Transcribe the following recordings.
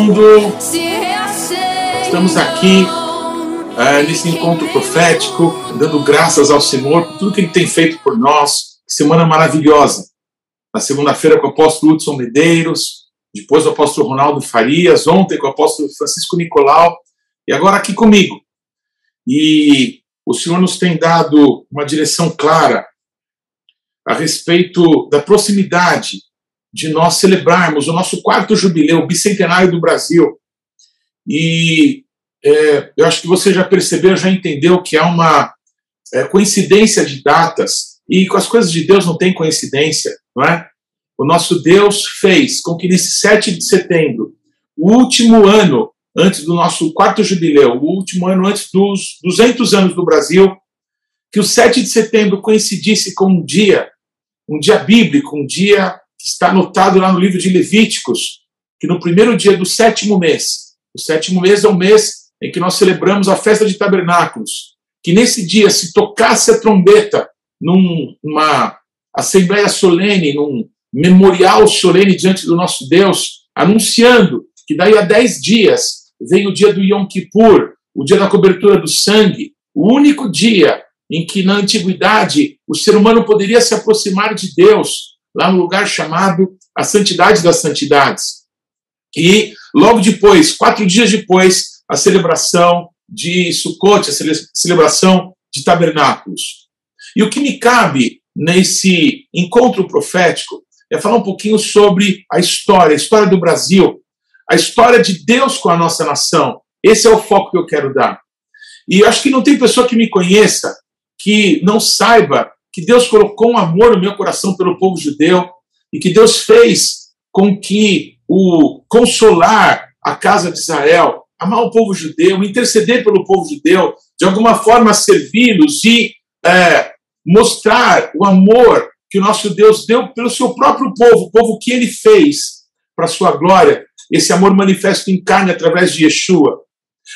Mundo. Estamos aqui é, nesse encontro profético, dando graças ao Senhor por tudo que Ele tem feito por nós. Semana maravilhosa. Na segunda-feira com o apóstolo Hudson Medeiros, depois o apóstolo Ronaldo Farias, ontem com o apóstolo Francisco Nicolau, e agora aqui comigo. E o Senhor nos tem dado uma direção clara a respeito da proximidade de nós celebrarmos o nosso quarto jubileu, bicentenário do Brasil. E é, eu acho que você já percebeu, já entendeu que há uma é, coincidência de datas, e com as coisas de Deus não tem coincidência, não é? O nosso Deus fez com que nesse 7 de setembro, o último ano antes do nosso quarto jubileu, o último ano antes dos 200 anos do Brasil, que o 7 de setembro coincidisse com um dia, um dia bíblico, um dia está anotado lá no livro de Levíticos, que no primeiro dia do sétimo mês, o sétimo mês é o mês em que nós celebramos a festa de tabernáculos, que nesse dia se tocasse a trombeta numa assembleia solene, num memorial solene diante do nosso Deus, anunciando que daí a dez dias vem o dia do Yom Kippur, o dia da cobertura do sangue, o único dia em que na antiguidade o ser humano poderia se aproximar de Deus, lá no lugar chamado a Santidade das Santidades. E logo depois, quatro dias depois, a celebração de Sukkot, a celebração de tabernáculos. E o que me cabe nesse encontro profético é falar um pouquinho sobre a história, a história do Brasil, a história de Deus com a nossa nação. Esse é o foco que eu quero dar. E acho que não tem pessoa que me conheça que não saiba que Deus colocou um amor no meu coração pelo povo judeu e que Deus fez com que o consolar a casa de Israel, amar o povo judeu, interceder pelo povo judeu, de alguma forma servi-los e é, mostrar o amor que o nosso Deus deu pelo seu próprio povo, o povo que ele fez para sua glória, esse amor manifesto em carne através de Yeshua.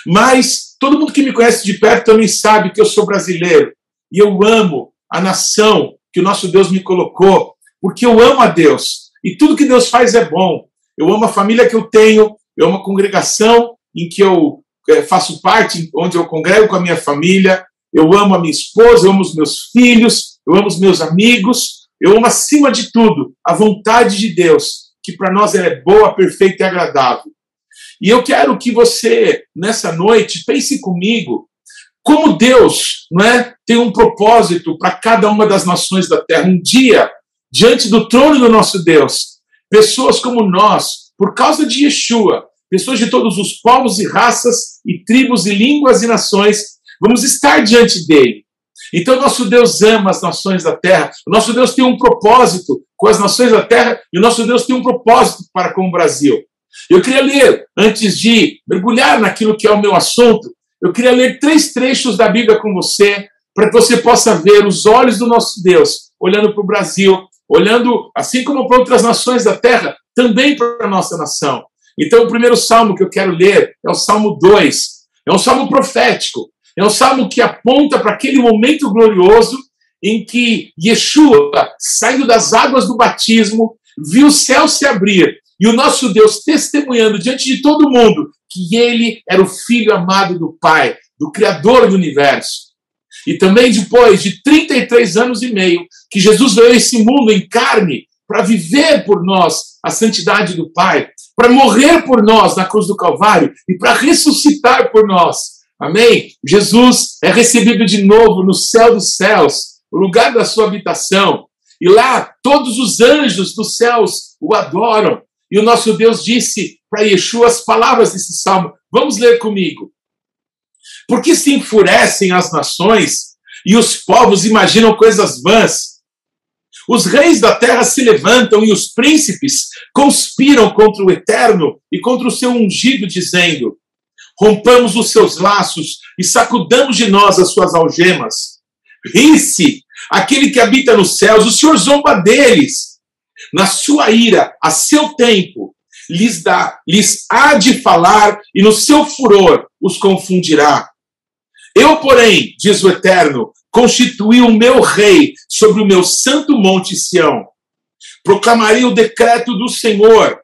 Mas todo mundo que me conhece de perto também sabe que eu sou brasileiro e eu amo a nação que o nosso Deus me colocou, porque eu amo a Deus e tudo que Deus faz é bom. Eu amo a família que eu tenho, eu amo a congregação em que eu eh, faço parte, onde eu congrego com a minha família, eu amo a minha esposa, eu amo os meus filhos, eu amo os meus amigos, eu amo acima de tudo a vontade de Deus, que para nós é boa, perfeita e agradável. E eu quero que você, nessa noite, pense comigo como Deus não é, tem um propósito para cada uma das nações da terra. Um dia, diante do trono do nosso Deus, pessoas como nós, por causa de Yeshua, pessoas de todos os povos e raças e tribos e línguas e nações, vamos estar diante dele. Então, nosso Deus ama as nações da terra, o nosso Deus tem um propósito com as nações da terra e o nosso Deus tem um propósito para com o Brasil. Eu queria ler, antes de mergulhar naquilo que é o meu assunto, eu queria ler três trechos da Bíblia com você, para que você possa ver os olhos do nosso Deus olhando para o Brasil, olhando, assim como para outras nações da terra, também para a nossa nação. Então, o primeiro salmo que eu quero ler é o Salmo 2. É um salmo profético. É um salmo que aponta para aquele momento glorioso em que Yeshua, saindo das águas do batismo, viu o céu se abrir e o nosso Deus testemunhando diante de todo mundo que ele era o filho amado do Pai, do Criador do universo. E também depois de 33 anos e meio, que Jesus veio a esse mundo em carne para viver por nós a santidade do Pai, para morrer por nós na cruz do Calvário e para ressuscitar por nós. Amém? Jesus é recebido de novo no céu dos céus, o lugar da sua habitação. E lá todos os anjos dos céus o adoram. E o nosso Deus disse para Yeshua as palavras desse salmo. Vamos ler comigo. Porque se enfurecem as nações e os povos imaginam coisas vãs. Os reis da terra se levantam e os príncipes conspiram contra o eterno e contra o seu ungido, dizendo: Rompamos os seus laços e sacudamos de nós as suas algemas. Ri-se aquele que habita nos céus, o Senhor zomba deles. Na sua ira, a seu tempo, lhes dá, lhes há de falar e no seu furor os confundirá. Eu, porém, diz o Eterno, constituí o meu rei sobre o meu santo monte Sião. Proclamarei o decreto do Senhor.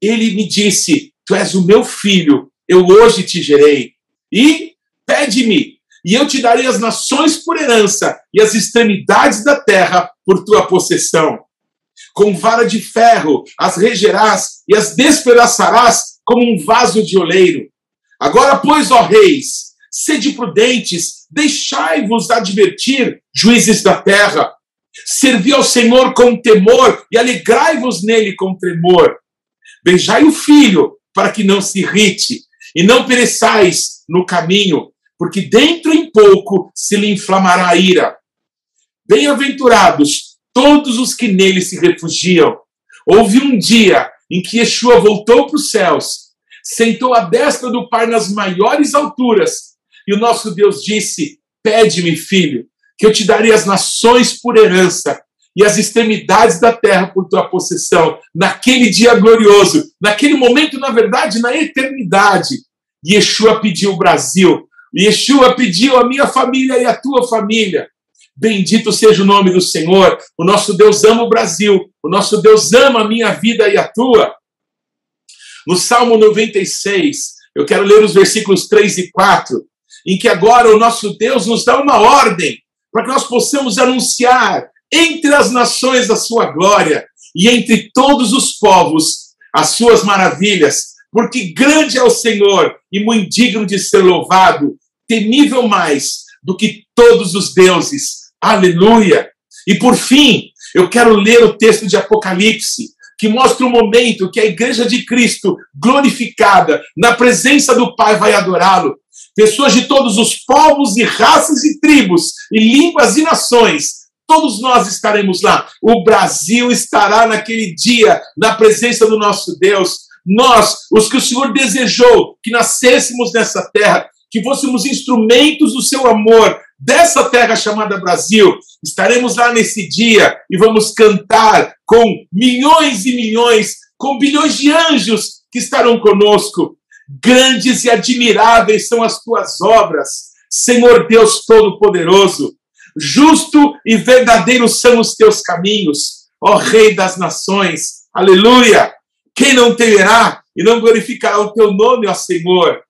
ele me disse: Tu és o meu filho, eu hoje te gerei. E pede-me, e eu te darei as nações por herança e as extremidades da terra por tua possessão. Com vara de ferro as regerás e as despedaçarás como um vaso de oleiro. Agora, pois, ó reis, sede prudentes, deixai-vos advertir, juízes da terra. Servi ao Senhor com temor e alegrai-vos nele com tremor. Beijai o filho, para que não se irrite, e não pereçais no caminho, porque dentro em pouco se lhe inflamará a ira. Bem-aventurados todos os que nele se refugiam. Houve um dia em que Yeshua voltou para os céus, sentou à destra do Pai nas maiores alturas, e o nosso Deus disse: Pede-me, filho, que eu te darei as nações por herança e as extremidades da terra por tua possessão, naquele dia glorioso, naquele momento, na verdade, na eternidade. Yeshua pediu o Brasil, Yeshua pediu a minha família e a tua família. Bendito seja o nome do Senhor. O nosso Deus ama o Brasil. O nosso Deus ama a minha vida e a tua. No Salmo 96, eu quero ler os versículos 3 e 4, em que agora o nosso Deus nos dá uma ordem para que nós possamos anunciar entre as nações a sua glória e entre todos os povos as suas maravilhas, porque grande é o Senhor e muito digno de ser louvado, temível mais do que todos os deuses. Aleluia! E por fim, eu quero ler o texto de Apocalipse, que mostra o momento que a igreja de Cristo, glorificada, na presença do Pai, vai adorá-lo. Pessoas de todos os povos e raças e tribos, e línguas e nações, todos nós estaremos lá. O Brasil estará naquele dia, na presença do nosso Deus. Nós, os que o Senhor desejou que nascêssemos nessa terra, que fôssemos instrumentos do seu amor dessa terra chamada Brasil. Estaremos lá nesse dia e vamos cantar com milhões e milhões, com bilhões de anjos que estarão conosco. Grandes e admiráveis são as tuas obras, Senhor Deus Todo-Poderoso. Justo e verdadeiro são os teus caminhos, ó Rei das nações. Aleluia! Quem não temerá e não glorificará o teu nome, ó Senhor?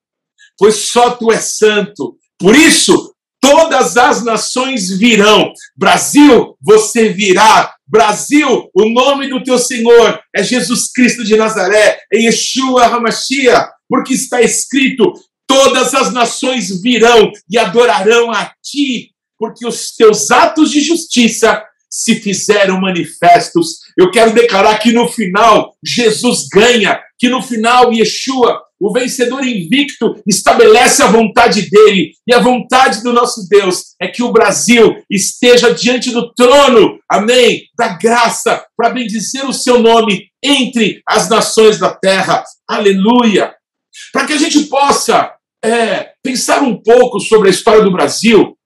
pois só tu és santo. Por isso, todas as nações virão. Brasil, você virá. Brasil, o nome do teu Senhor é Jesus Cristo de Nazaré, é Yeshua Hamashia, porque está escrito: todas as nações virão e adorarão a ti, porque os teus atos de justiça se fizeram manifestos. Eu quero declarar que no final Jesus ganha, que no final Yeshua o vencedor invicto estabelece a vontade dele. E a vontade do nosso Deus é que o Brasil esteja diante do trono, amém, da graça, para bendizer o seu nome entre as nações da terra. Aleluia! Para que a gente possa é, pensar um pouco sobre a história do Brasil,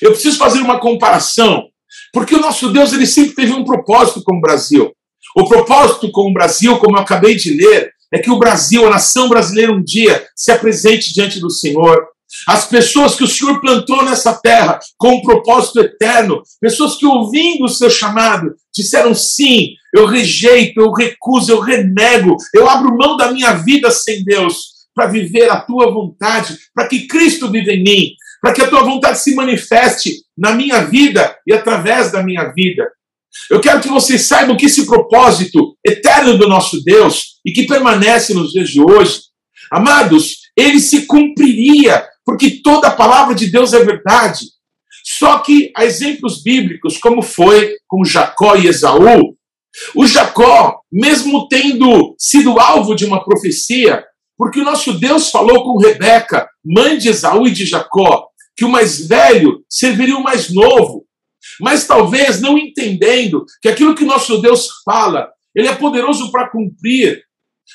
eu preciso fazer uma comparação, porque o nosso Deus ele sempre teve um propósito com o Brasil. O propósito com o Brasil, como eu acabei de ler, é que o Brasil, a nação brasileira, um dia se apresente diante do Senhor. As pessoas que o Senhor plantou nessa terra com um propósito eterno, pessoas que ouvindo o seu chamado disseram sim, eu rejeito, eu recuso, eu renego, eu abro mão da minha vida sem Deus para viver a tua vontade, para que Cristo viva em mim, para que a tua vontade se manifeste na minha vida e através da minha vida. Eu quero que vocês saibam que esse propósito eterno do nosso Deus e que permanece nos dias de hoje, amados, ele se cumpriria, porque toda a palavra de Deus é verdade. Só que há exemplos bíblicos, como foi com Jacó e Esaú. O Jacó, mesmo tendo sido alvo de uma profecia, porque o nosso Deus falou com Rebeca, mãe de Esaú e de Jacó, que o mais velho serviria o mais novo mas talvez não entendendo que aquilo que nosso Deus fala, ele é poderoso para cumprir.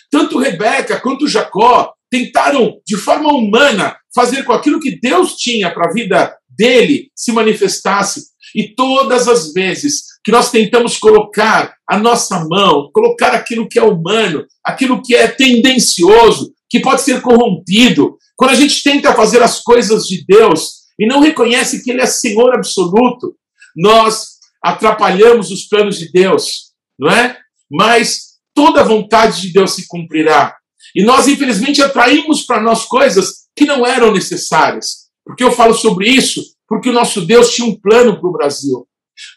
Tanto Rebeca quanto Jacó tentaram, de forma humana, fazer com aquilo que Deus tinha para a vida dele se manifestasse. E todas as vezes que nós tentamos colocar a nossa mão, colocar aquilo que é humano, aquilo que é tendencioso, que pode ser corrompido, quando a gente tenta fazer as coisas de Deus e não reconhece que Ele é Senhor absoluto, nós atrapalhamos os planos de Deus, não é? Mas toda a vontade de Deus se cumprirá. E nós, infelizmente, atraímos para nós coisas que não eram necessárias. Por que eu falo sobre isso? Porque o nosso Deus tinha um plano para o Brasil.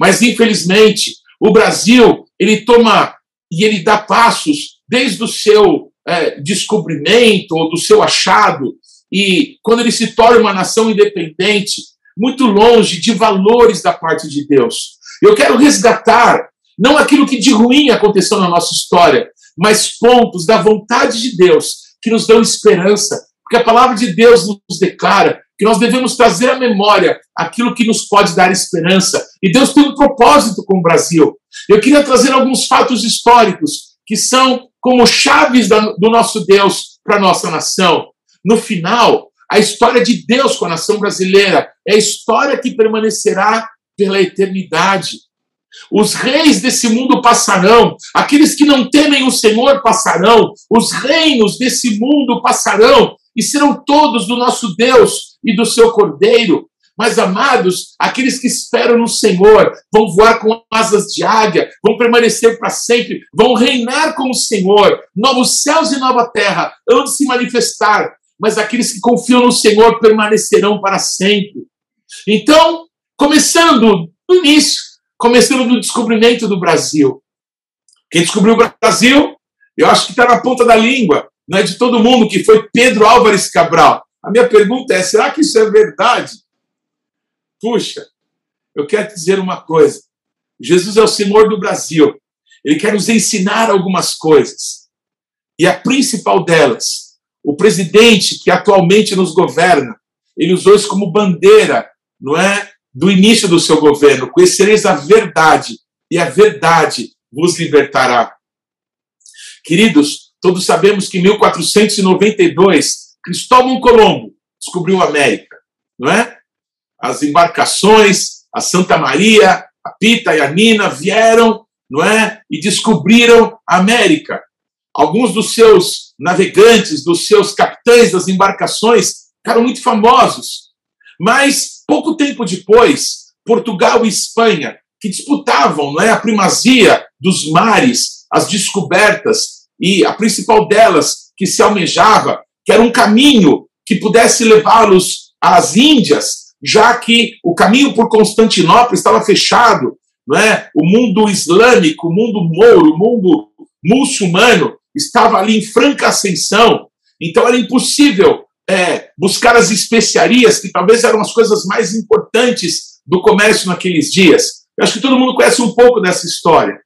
Mas, infelizmente, o Brasil, ele toma e ele dá passos desde o seu é, descobrimento ou do seu achado, e quando ele se torna uma nação independente, muito longe de valores da parte de Deus. Eu quero resgatar não aquilo que de ruim aconteceu na nossa história, mas pontos da vontade de Deus que nos dão esperança, porque a palavra de Deus nos declara que nós devemos trazer à memória aquilo que nos pode dar esperança. E Deus tem um propósito com o Brasil. Eu queria trazer alguns fatos históricos que são como chaves do nosso Deus para a nossa nação. No final, a história de Deus com a nação brasileira é a história que permanecerá pela eternidade. Os reis desse mundo passarão, aqueles que não temem o Senhor passarão, os reinos desse mundo passarão e serão todos do nosso Deus e do seu Cordeiro. Mas, amados, aqueles que esperam no Senhor vão voar com asas de águia, vão permanecer para sempre, vão reinar com o Senhor. Novos céus e nova terra hão de se manifestar, mas aqueles que confiam no Senhor permanecerão para sempre. Então, começando no início, começando no descobrimento do Brasil. Quem descobriu o Brasil, eu acho que está na ponta da língua, não é de todo mundo, que foi Pedro Álvares Cabral. A minha pergunta é: será que isso é verdade? Puxa, eu quero te dizer uma coisa. Jesus é o Senhor do Brasil. Ele quer nos ensinar algumas coisas. E a principal delas, o presidente que atualmente nos governa, ele usou isso como bandeira, não é? Do início do seu governo. Conhecereis a verdade, e a verdade vos libertará. Queridos, todos sabemos que em 1492, Cristóvão Colombo descobriu a América, não é? As embarcações, a Santa Maria, a Pita e a Nina vieram, não é? E descobriram a América. Alguns dos seus navegantes, dos seus capitães das embarcações, ficaram muito famosos. Mas pouco tempo depois, Portugal e Espanha, que disputavam, não é, a primazia dos mares, as descobertas e a principal delas que se almejava, que era um caminho que pudesse levá-los às Índias, já que o caminho por Constantinopla estava fechado, não é? O mundo islâmico, o mundo mouro, o mundo muçulmano estava ali em franca ascensão. Então era impossível é, buscar as especiarias, que talvez eram as coisas mais importantes do comércio naqueles dias. Eu acho que todo mundo conhece um pouco dessa história.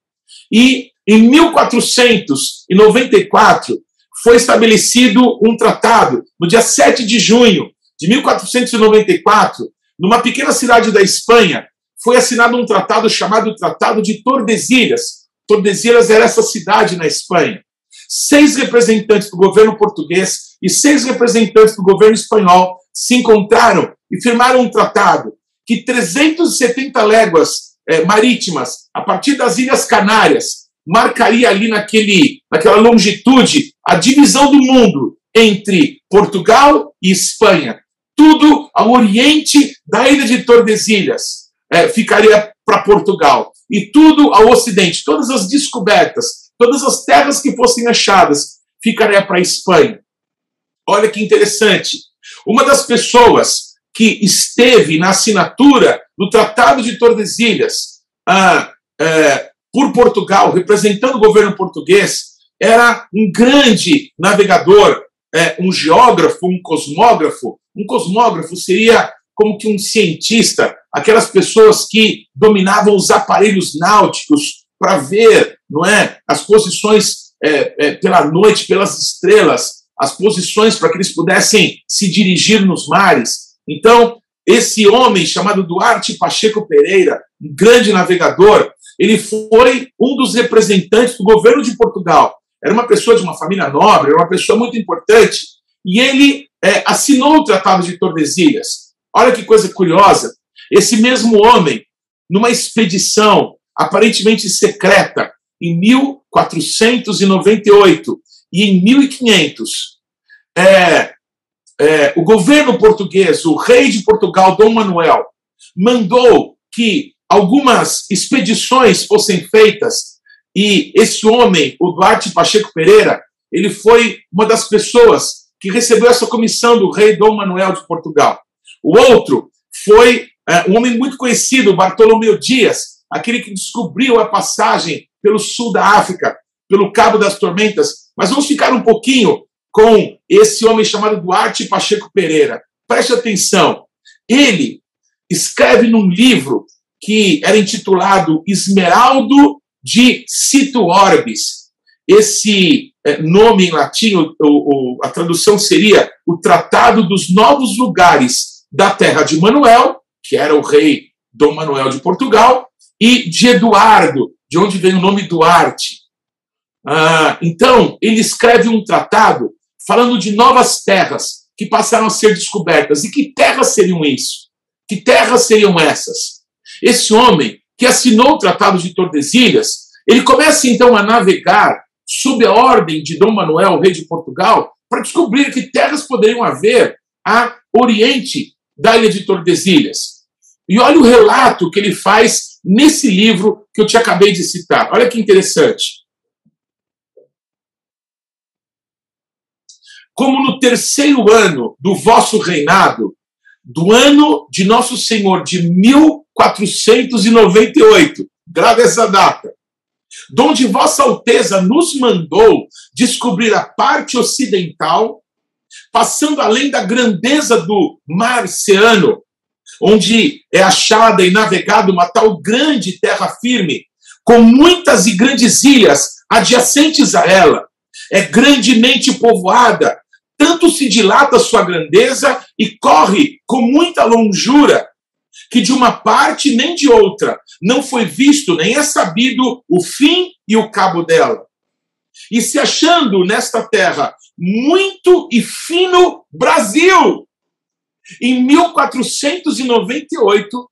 E em 1494 foi estabelecido um tratado, no dia 7 de junho de 1494, numa pequena cidade da Espanha, foi assinado um tratado chamado Tratado de Tordesilhas. Tordesilhas era essa cidade na Espanha. Seis representantes do governo português e seis representantes do governo espanhol se encontraram e firmaram um tratado que 370 léguas é, marítimas, a partir das Ilhas Canárias, marcaria ali naquele, naquela longitude a divisão do mundo entre Portugal e Espanha tudo ao oriente da ilha de Tordesilhas é, ficaria para Portugal. E tudo ao ocidente, todas as descobertas, todas as terras que fossem achadas, ficaria para a Espanha. Olha que interessante. Uma das pessoas que esteve na assinatura do Tratado de Tordesilhas ah, é, por Portugal, representando o governo português, era um grande navegador, é, um geógrafo, um cosmógrafo, um cosmógrafo seria como que um cientista, aquelas pessoas que dominavam os aparelhos náuticos para ver, não é, as posições é, é, pela noite, pelas estrelas, as posições para que eles pudessem se dirigir nos mares. Então, esse homem chamado Duarte Pacheco Pereira, um grande navegador, ele foi um dos representantes do governo de Portugal. Era uma pessoa de uma família nobre, era uma pessoa muito importante. E ele é, assinou o Tratado de Tordesilhas. Olha que coisa curiosa. Esse mesmo homem, numa expedição aparentemente secreta, em 1498 e em 1500, é, é, o governo português, o rei de Portugal, Dom Manuel, mandou que algumas expedições fossem feitas E esse homem, o Duarte Pacheco Pereira, ele foi uma das pessoas que recebeu essa comissão do rei Dom Manuel de Portugal. O outro foi é, um homem muito conhecido, Bartolomeu Dias, aquele que descobriu a passagem pelo sul da África, pelo Cabo das Tormentas. Mas vamos ficar um pouquinho com esse homem chamado Duarte Pacheco Pereira. Preste atenção. Ele escreve num livro que era intitulado Esmeraldo de Cito Orbis. Esse é, nome em latim, a tradução seria o Tratado dos Novos Lugares da Terra de Manuel, que era o rei Dom Manuel de Portugal, e de Eduardo, de onde vem o nome Duarte. Ah, então, ele escreve um tratado falando de novas terras que passaram a ser descobertas. E que terras seriam isso? Que terras seriam essas? Esse homem que assinou o Tratado de Tordesilhas, ele começa então a navegar sob a ordem de Dom Manuel, rei de Portugal, para descobrir que terras poderiam haver a oriente da ilha de Tordesilhas. E olha o relato que ele faz nesse livro que eu te acabei de citar. Olha que interessante. Como no terceiro ano do vosso reinado, do ano de Nosso Senhor de 1498, grave essa data, donde Vossa Alteza nos mandou descobrir a parte ocidental, passando além da grandeza do mar Oceano, onde é achada e navegada uma tal grande terra firme, com muitas e grandes ilhas adjacentes a ela, é grandemente povoada, tanto se dilata sua grandeza e corre com muita longura, que de uma parte nem de outra não foi visto nem é sabido o fim e o cabo dela. E se achando nesta terra muito e fino Brasil, em 1498,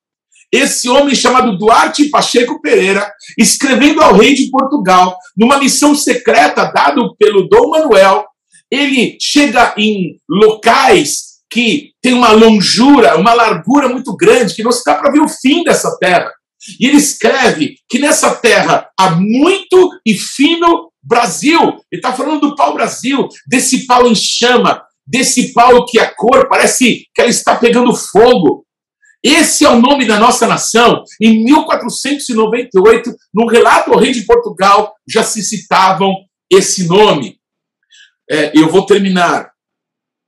esse homem chamado Duarte Pacheco Pereira, escrevendo ao rei de Portugal, numa missão secreta dada pelo Dom Manuel, ele chega em locais que tem uma longura, uma largura muito grande, que não se dá para ver o fim dessa terra. E ele escreve que nessa terra há muito e fino Brasil. Ele está falando do pau-brasil, desse pau em chama, desse pau que a cor parece que ela está pegando fogo. Esse é o nome da nossa nação. Em 1498, no relato ao rei de Portugal, já se citavam esse nome. É, eu vou terminar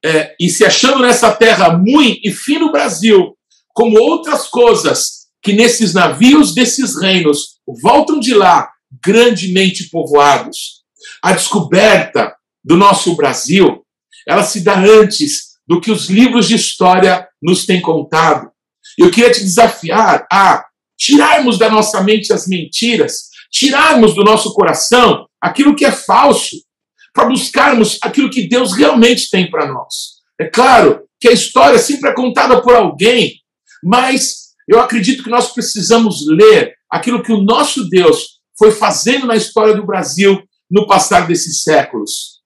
é, e se achando nessa terra muito e fino Brasil, como outras coisas que nesses navios desses reinos voltam de lá grandemente povoados. A descoberta do nosso Brasil, ela se dá antes do que os livros de história nos têm contado. Eu queria te desafiar a tirarmos da nossa mente as mentiras, tirarmos do nosso coração aquilo que é falso, para buscarmos aquilo que Deus realmente tem para nós. É claro que a história sempre é contada por alguém, mas eu acredito que nós precisamos ler aquilo que o nosso Deus foi fazendo na história do Brasil no passar desses séculos.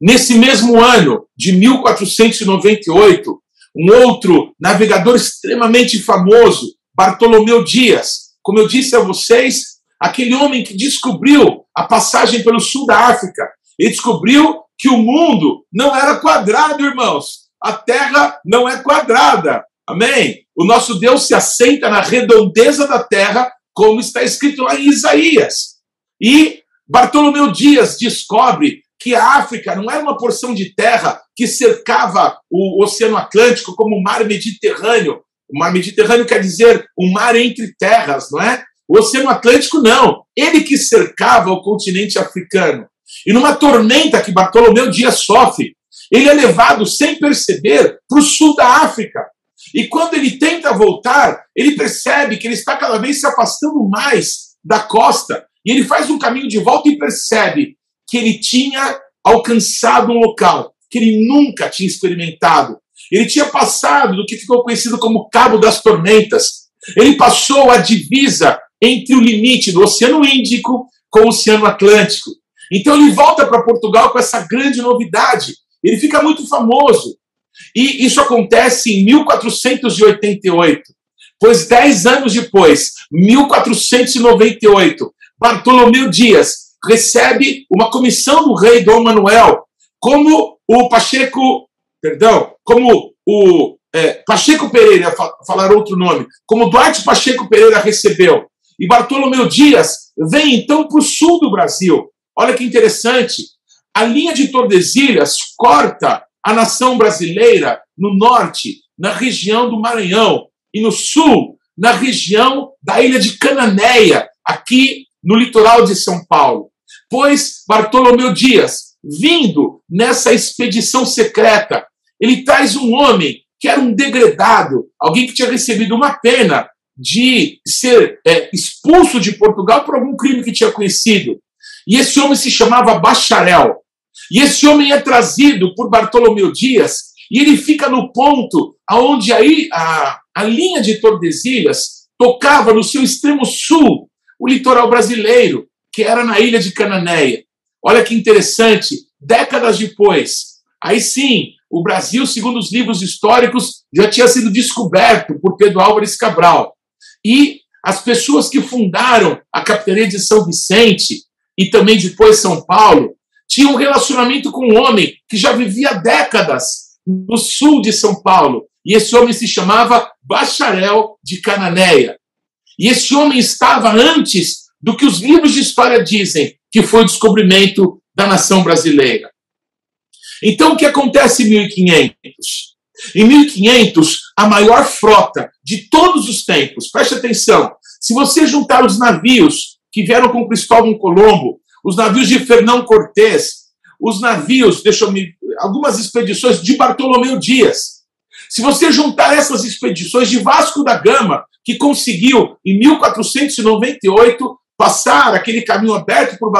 Nesse mesmo ano de 1498, um outro navegador extremamente famoso, Bartolomeu Dias, como eu disse a vocês, aquele homem que descobriu a passagem pelo sul da África e descobriu que o mundo não era quadrado, irmãos. A terra não é quadrada. Amém? O nosso Deus se assenta na redondeza da terra, como está escrito lá em Isaías. E Bartolomeu Dias descobre que a África não era uma porção de terra que cercava o Oceano Atlântico como o mar Mediterrâneo. O mar Mediterrâneo quer dizer um mar entre terras, não é? O Oceano Atlântico não. Ele que cercava o continente africano. E numa tormenta que Bartolomeu Dias sofre, ele é levado sem perceber para o sul da África. E quando ele tenta voltar, ele percebe que ele está cada vez se afastando mais da costa. E ele faz um caminho de volta e percebe que ele tinha alcançado um local que ele nunca tinha experimentado. Ele tinha passado do que ficou conhecido como Cabo das Tormentas. Ele passou a divisa entre o limite do Oceano Índico com o Oceano Atlântico. Então ele volta para Portugal com essa grande novidade. Ele fica muito famoso. E isso acontece em 1488. Pois dez anos depois, 1498, Bartolomeu Dias recebe uma comissão do rei Dom Manuel, como o Pacheco, perdão, como o é, Pacheco Pereira, falar outro nome, como Duarte Pacheco Pereira recebeu. E Bartolomeu Dias vem então para o sul do Brasil. Olha que interessante. A linha de Tordesilhas corta a nação brasileira no norte, na região do Maranhão, e no sul, na região da ilha de Cananéia, aqui no litoral de São Paulo. Pois Bartolomeu Dias, vindo nessa expedição secreta, ele traz um homem que era um degradado, alguém que tinha recebido uma pena de ser é, expulso de Portugal por algum crime que tinha conhecido. E esse homem se chamava Bacharel. E esse homem é trazido por Bartolomeu Dias e ele fica no ponto aonde aí a, a linha de Tordesilhas tocava no seu extremo sul o litoral brasileiro, que era na ilha de Cananéia. Olha que interessante, décadas depois, aí sim, o Brasil, segundo os livros históricos, já tinha sido descoberto por Pedro Álvares Cabral. E as pessoas que fundaram a capitania de São Vicente e também depois São Paulo tinham um relacionamento com um homem que já vivia décadas no sul de São Paulo. E esse homem se chamava Bacharel de Cananéia. E esse homem estava antes do que os livros de história dizem, que foi o descobrimento da nação brasileira. Então, o que acontece em 1500? Em 1500, a maior frota de todos os tempos, preste atenção, se você juntar os navios que vieram com Cristóvão Colombo, os navios de Fernão Cortés, os navios, deixa eu me. algumas expedições de Bartolomeu Dias. Se você juntar essas expedições de Vasco da Gama, que conseguiu, em 1498, passar aquele caminho aberto por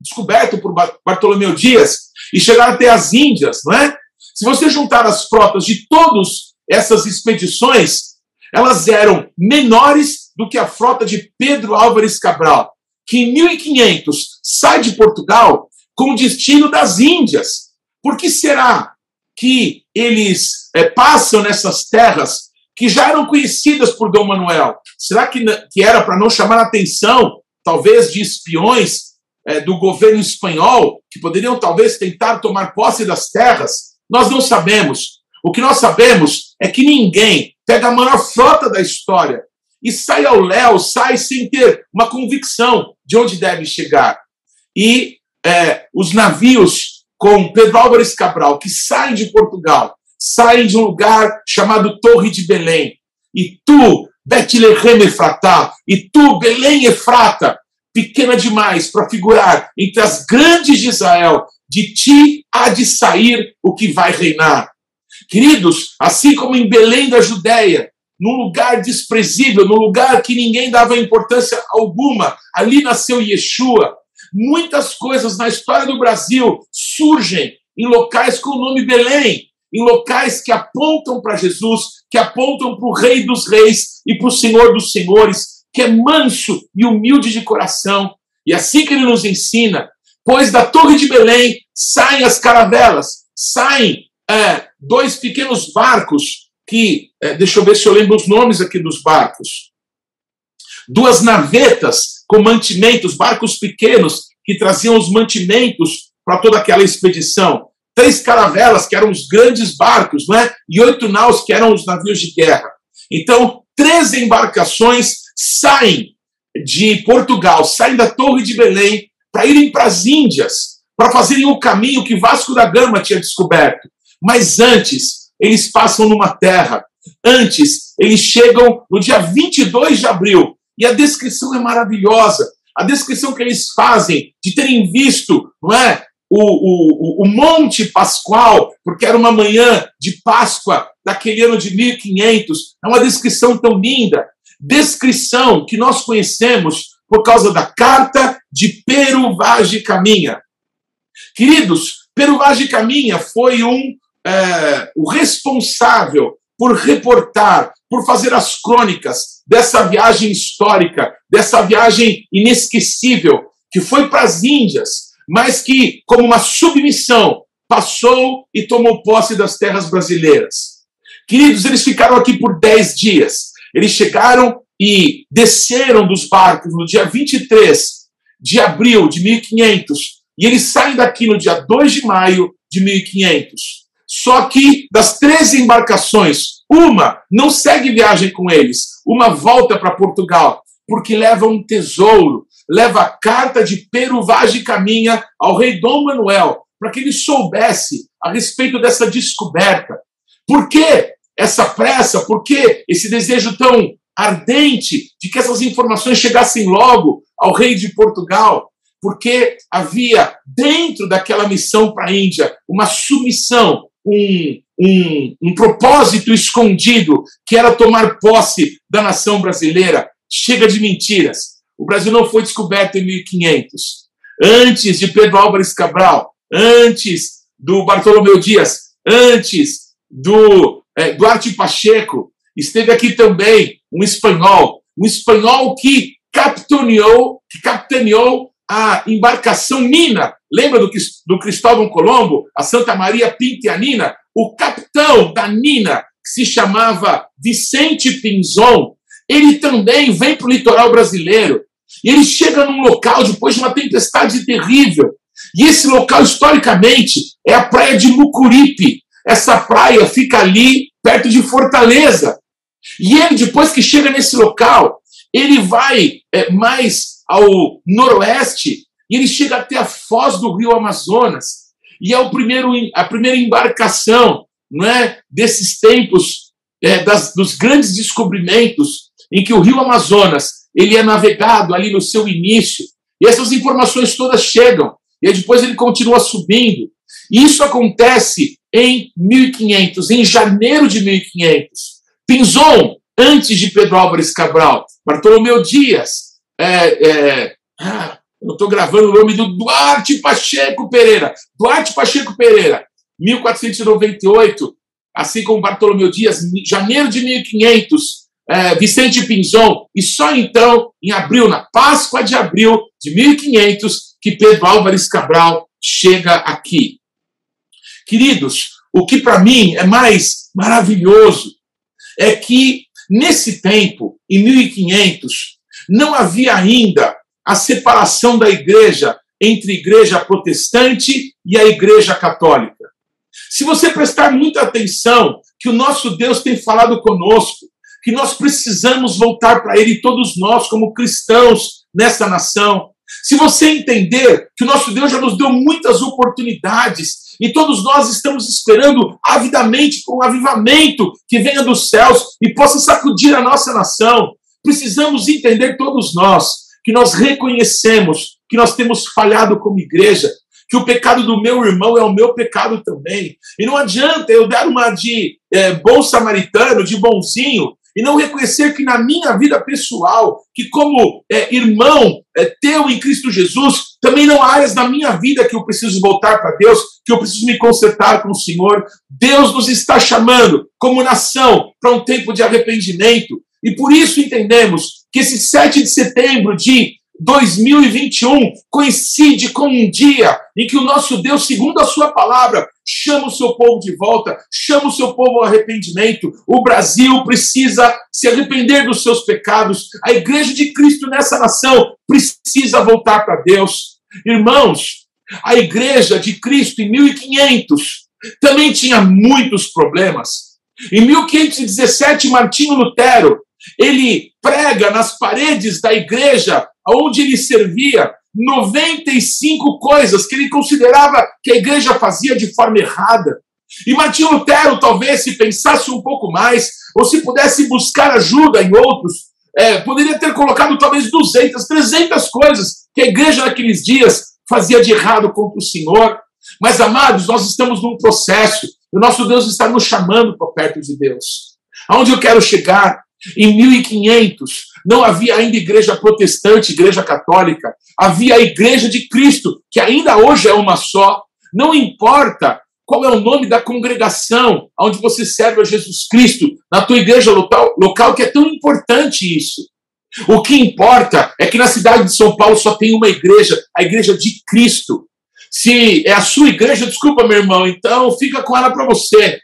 descoberto por Bartolomeu Dias, e chegar até as Índias, não é? Se você juntar as frotas de todas essas expedições, elas eram menores do que a frota de Pedro Álvares Cabral, que em 1500 sai de Portugal com destino das Índias. Por que será que eles é, passam nessas terras que já eram conhecidas por Dom Manuel? Será que, que era para não chamar a atenção, talvez, de espiões é, do governo espanhol, que poderiam talvez tentar tomar posse das terras, nós não sabemos. O que nós sabemos é que ninguém pega a maior frota da história e sai ao léu, sai sem ter uma convicção de onde deve chegar. E é, os navios com Pedro Álvares Cabral, que saem de Portugal, saem de um lugar chamado Torre de Belém. E tu, Betlehem Efratá, e tu, Belém Efrata, pequena demais para figurar entre as grandes de Israel, de ti há de sair o que vai reinar. Queridos, assim como em Belém da Judéia, num lugar desprezível, num lugar que ninguém dava importância alguma, ali nasceu Yeshua. Muitas coisas na história do Brasil surgem em locais com o nome Belém, em locais que apontam para Jesus, que apontam para o Rei dos Reis e para o Senhor dos Senhores, que é manso e humilde de coração. E assim que ele nos ensina, pois da Torre de Belém saem as caravelas, saem é, dois pequenos barcos que, é, deixa eu ver se eu lembro os nomes aqui dos barcos. Duas navetas com mantimentos, barcos pequenos que traziam os mantimentos para toda aquela expedição. Três caravelas, que eram os grandes barcos, não é? e oito naus, que eram os navios de guerra. Então, três embarcações saem de Portugal, saem da Torre de Belém para irem para as Índias, para fazerem o caminho que Vasco da Gama tinha descoberto. Mas antes, eles passam numa terra. Antes, eles chegam no dia 22 de abril. E a descrição é maravilhosa. A descrição que eles fazem de terem visto, não é? O, o, o Monte Pascoal, porque era uma manhã de Páscoa daquele ano de 1500. É uma descrição tão linda descrição que nós conhecemos por causa da carta de de Caminha. Queridos, de Caminha foi um, é, o responsável por reportar, por fazer as crônicas dessa viagem histórica, dessa viagem inesquecível, que foi para as Índias, mas que, como uma submissão, passou e tomou posse das terras brasileiras. Queridos, eles ficaram aqui por dez dias. Eles chegaram e desceram dos barcos no dia 23 de abril de 1500 e eles saem daqui no dia 2 de maio de 1500. Só que das 13 embarcações, uma não segue viagem com eles, uma volta para Portugal, porque leva um tesouro, leva a carta de Peruvage Caminha ao rei Dom Manuel, para que ele soubesse a respeito dessa descoberta. Por que essa pressa? Por que esse desejo tão ardente de que essas informações chegassem logo ao rei de Portugal? Porque havia dentro daquela missão para a Índia uma submissão, um, um, um propósito escondido, que era tomar posse da nação brasileira. Chega de mentiras. O Brasil não foi descoberto em 1500. Antes de Pedro Álvares Cabral, antes do Bartolomeu Dias, antes do é, Duarte Pacheco, esteve aqui também um espanhol, um espanhol que capitaneou, que capitaneou a embarcação Nina. Lembra do, do Cristóvão Colombo, a Santa Maria Pintianina? O capitão da Nina, que se chamava Vicente Pinzon, ele também vem para o litoral brasileiro. E ele chega num local depois de uma tempestade terrível. E esse local, historicamente, é a praia de Mucuripe. Essa praia fica ali, perto de Fortaleza. E ele, depois que chega nesse local, ele vai é, mais ao noroeste e ele chega até a foz do rio Amazonas. E é o primeiro, a primeira embarcação não é, desses tempos, é, das, dos grandes descobrimentos, em que o rio Amazonas ele é navegado ali no seu início. E essas informações todas chegam. E depois ele continua subindo. E isso acontece em 1500, em janeiro de 1500. Pinzon, antes de Pedro Álvares Cabral, Bartolomeu Dias, é, é, ah, eu estou gravando o nome do Duarte Pacheco Pereira. Duarte Pacheco Pereira, 1498, assim como Bartolomeu Dias, janeiro de 1500, é, Vicente Pinzon, e só então, em abril, na Páscoa de abril de 1500, que Pedro Álvares Cabral chega aqui. Queridos, o que para mim é mais maravilhoso é que, nesse tempo, em 1500, não havia ainda a separação da igreja entre igreja protestante e a igreja católica. Se você prestar muita atenção, que o nosso Deus tem falado conosco, que nós precisamos voltar para Ele, todos nós, como cristãos nessa nação. Se você entender que o nosso Deus já nos deu muitas oportunidades e todos nós estamos esperando avidamente com avivamento que venha dos céus e possa sacudir a nossa nação, precisamos entender todos nós que nós reconhecemos que nós temos falhado como igreja, que o pecado do meu irmão é o meu pecado também. E não adianta eu dar uma de é, bom samaritano, de bonzinho, e não reconhecer que na minha vida pessoal, que como é, irmão é, teu em Cristo Jesus, também não há áreas da minha vida que eu preciso voltar para Deus, que eu preciso me consertar com o Senhor. Deus nos está chamando, como nação, para um tempo de arrependimento. E por isso entendemos que esse 7 de setembro de 2021 coincide com um dia em que o nosso Deus, segundo a sua palavra, chama o seu povo de volta, chama o seu povo ao arrependimento. O Brasil precisa se arrepender dos seus pecados. A igreja de Cristo nessa nação precisa voltar para Deus. Irmãos, a igreja de Cristo em 1500 também tinha muitos problemas. Em 1517, Martinho Lutero, ele prega nas paredes da igreja onde ele servia 95 coisas que ele considerava que a igreja fazia de forma errada. E Martinho Lutero, talvez, se pensasse um pouco mais, ou se pudesse buscar ajuda em outros, é, poderia ter colocado talvez 200, 300 coisas que a igreja naqueles dias fazia de errado contra o Senhor. Mas, amados, nós estamos num processo, o nosso Deus está nos chamando para perto de Deus. Aonde eu quero chegar? Em 1500, não havia ainda igreja protestante, igreja católica. Havia a igreja de Cristo, que ainda hoje é uma só. Não importa qual é o nome da congregação onde você serve a Jesus Cristo, na tua igreja local, local que é tão importante isso. O que importa é que na cidade de São Paulo só tem uma igreja, a igreja de Cristo. Se é a sua igreja, desculpa, meu irmão, então fica com ela para você.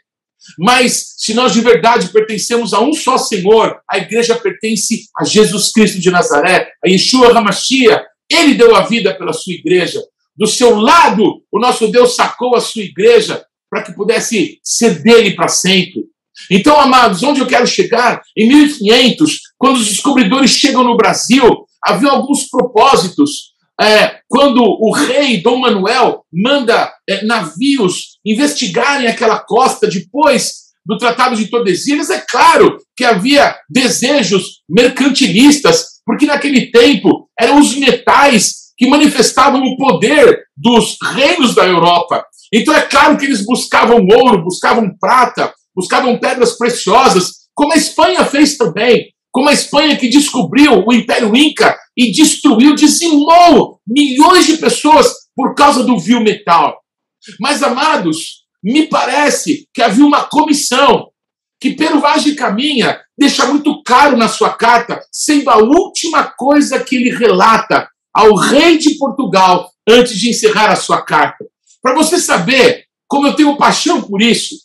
Mas se nós de verdade pertencemos a um só Senhor, a igreja pertence a Jesus Cristo de Nazaré, a Yeshua HaMashiach, Ele deu a vida pela sua igreja. Do seu lado, o nosso Deus sacou a sua igreja para que pudesse ser dele para sempre. Então, amados, onde eu quero chegar? Em 1500, quando os descobridores chegam no Brasil, havia alguns propósitos. É, quando o rei Dom Manuel manda é, navios investigarem aquela costa depois do Tratado de Tordesilhas, é claro que havia desejos mercantilistas, porque naquele tempo eram os metais que manifestavam o poder dos reinos da Europa. Então é claro que eles buscavam ouro, buscavam prata, buscavam pedras preciosas, como a Espanha fez também, como a Espanha que descobriu o Império Inca e destruiu, dizimou milhões de pessoas por causa do vil metal. Mas, amados, me parece que havia uma comissão que de Caminha deixa muito claro na sua carta, sendo a última coisa que ele relata ao rei de Portugal antes de encerrar a sua carta. Para você saber como eu tenho paixão por isso,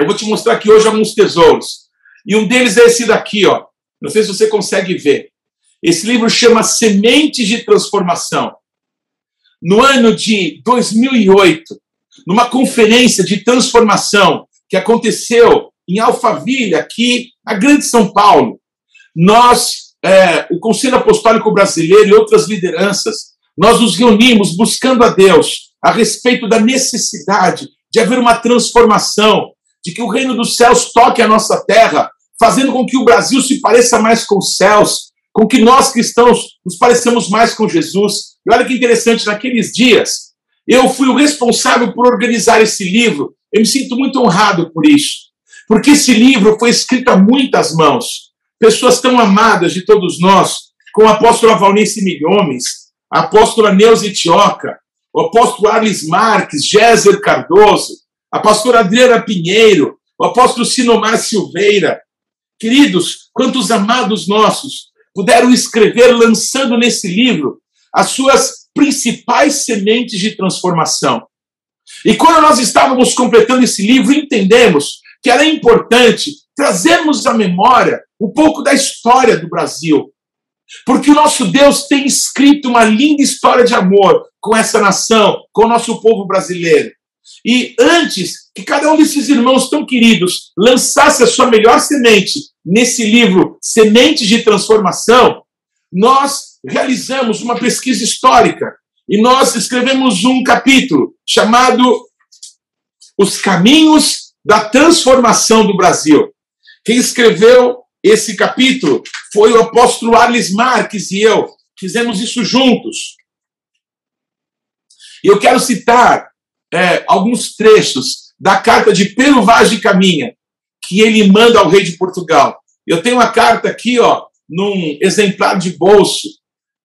eu vou te mostrar aqui hoje alguns tesouros. E um deles é esse daqui, ó. Não sei se você consegue ver. Esse livro chama Sementes de Transformação. No ano de 2008, numa conferência de transformação que aconteceu em Alphaville, aqui na Grande São Paulo, nós, é, o Conselho Apostólico Brasileiro e outras lideranças, nós nos reunimos buscando a Deus a respeito da necessidade de haver uma transformação, de que o reino dos céus toque a nossa terra, fazendo com que o Brasil se pareça mais com os céus, com que nós cristãos nos pareçamos mais com Jesus. E olha que interessante, naqueles dias, eu fui o responsável por organizar esse livro. Eu me sinto muito honrado por isso, porque esse livro foi escrito a muitas mãos, pessoas tão amadas de todos nós, como a apóstola Valnice Milhomes, a apóstola Neuza Etioca, o apóstolo Arles Marques, Géser Cardoso, a pastora Adriana Pinheiro, o apóstolo Sinomar Silveira. Queridos, quantos amados nossos puderam escrever, lançando nesse livro as suas principais sementes de transformação. E quando nós estávamos completando esse livro, entendemos que era importante trazermos à memória um pouco da história do Brasil. Porque o nosso Deus tem escrito uma linda história de amor com essa nação, com o nosso povo brasileiro. E antes que cada um desses irmãos tão queridos lançasse a sua melhor semente nesse livro Sementes de Transformação, nós realizamos uma pesquisa histórica e nós escrevemos um capítulo chamado Os Caminhos da Transformação do Brasil. Quem escreveu esse capítulo foi o apóstolo Arles Marques e eu. Fizemos isso juntos. E eu quero citar é, alguns trechos da carta de Pedro Vaz de Caminha, que ele manda ao rei de Portugal. Eu tenho uma carta aqui, ó, num exemplar de bolso,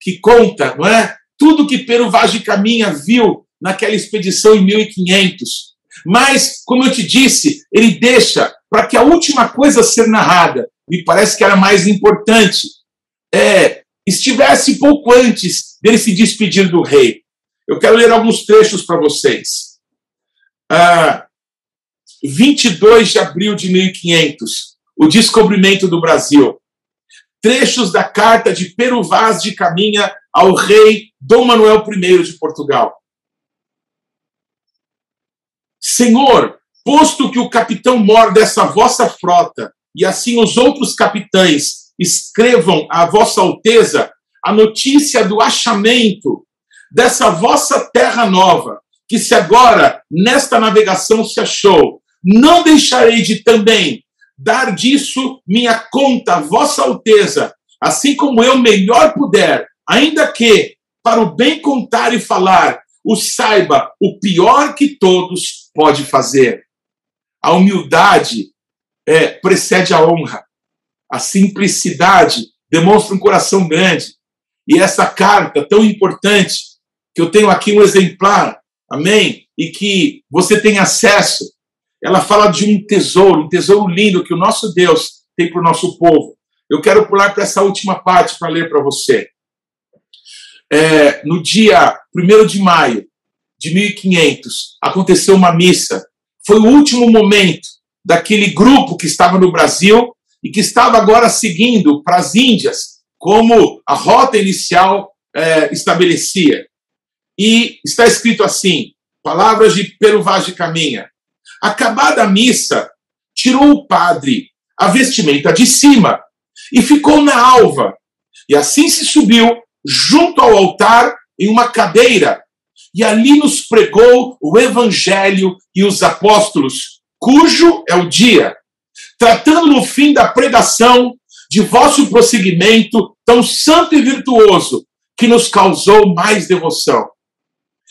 que conta, não é? Tudo que Pero Vaz de Caminha viu naquela expedição em 1500. Mas, como eu te disse, ele deixa para que a última coisa a ser narrada, me parece que era mais importante, é, estivesse pouco antes dele se despedir do rei. Eu quero ler alguns trechos para vocês. Ah, 22 de abril de 1500, o descobrimento do Brasil. Trechos da carta de Pero Vaz de Caminha ao rei Dom Manuel I de Portugal. Senhor, posto que o capitão mor dessa vossa frota e assim os outros capitães escrevam à vossa alteza a notícia do achamento dessa vossa terra nova, que se agora nesta navegação se achou, não deixarei de também dar disso minha conta, vossa alteza, assim como eu melhor puder, ainda que, para o bem contar e falar, o saiba, o pior que todos pode fazer. A humildade é, precede a honra. A simplicidade demonstra um coração grande. E essa carta tão importante, que eu tenho aqui um exemplar, amém? E que você tem acesso, ela fala de um tesouro, um tesouro lindo que o nosso Deus tem para o nosso povo. Eu quero pular para essa última parte para ler para você. É, no dia 1 de maio de 1500, aconteceu uma missa. Foi o último momento daquele grupo que estava no Brasil e que estava agora seguindo para as Índias como a rota inicial é, estabelecia. E está escrito assim: palavras de Pero Vaz de Caminha. Acabada a missa, tirou o padre a vestimenta de cima e ficou na alva. E assim se subiu junto ao altar em uma cadeira e ali nos pregou o evangelho e os apóstolos, cujo é o dia, tratando no fim da pregação de vosso prosseguimento tão santo e virtuoso que nos causou mais devoção.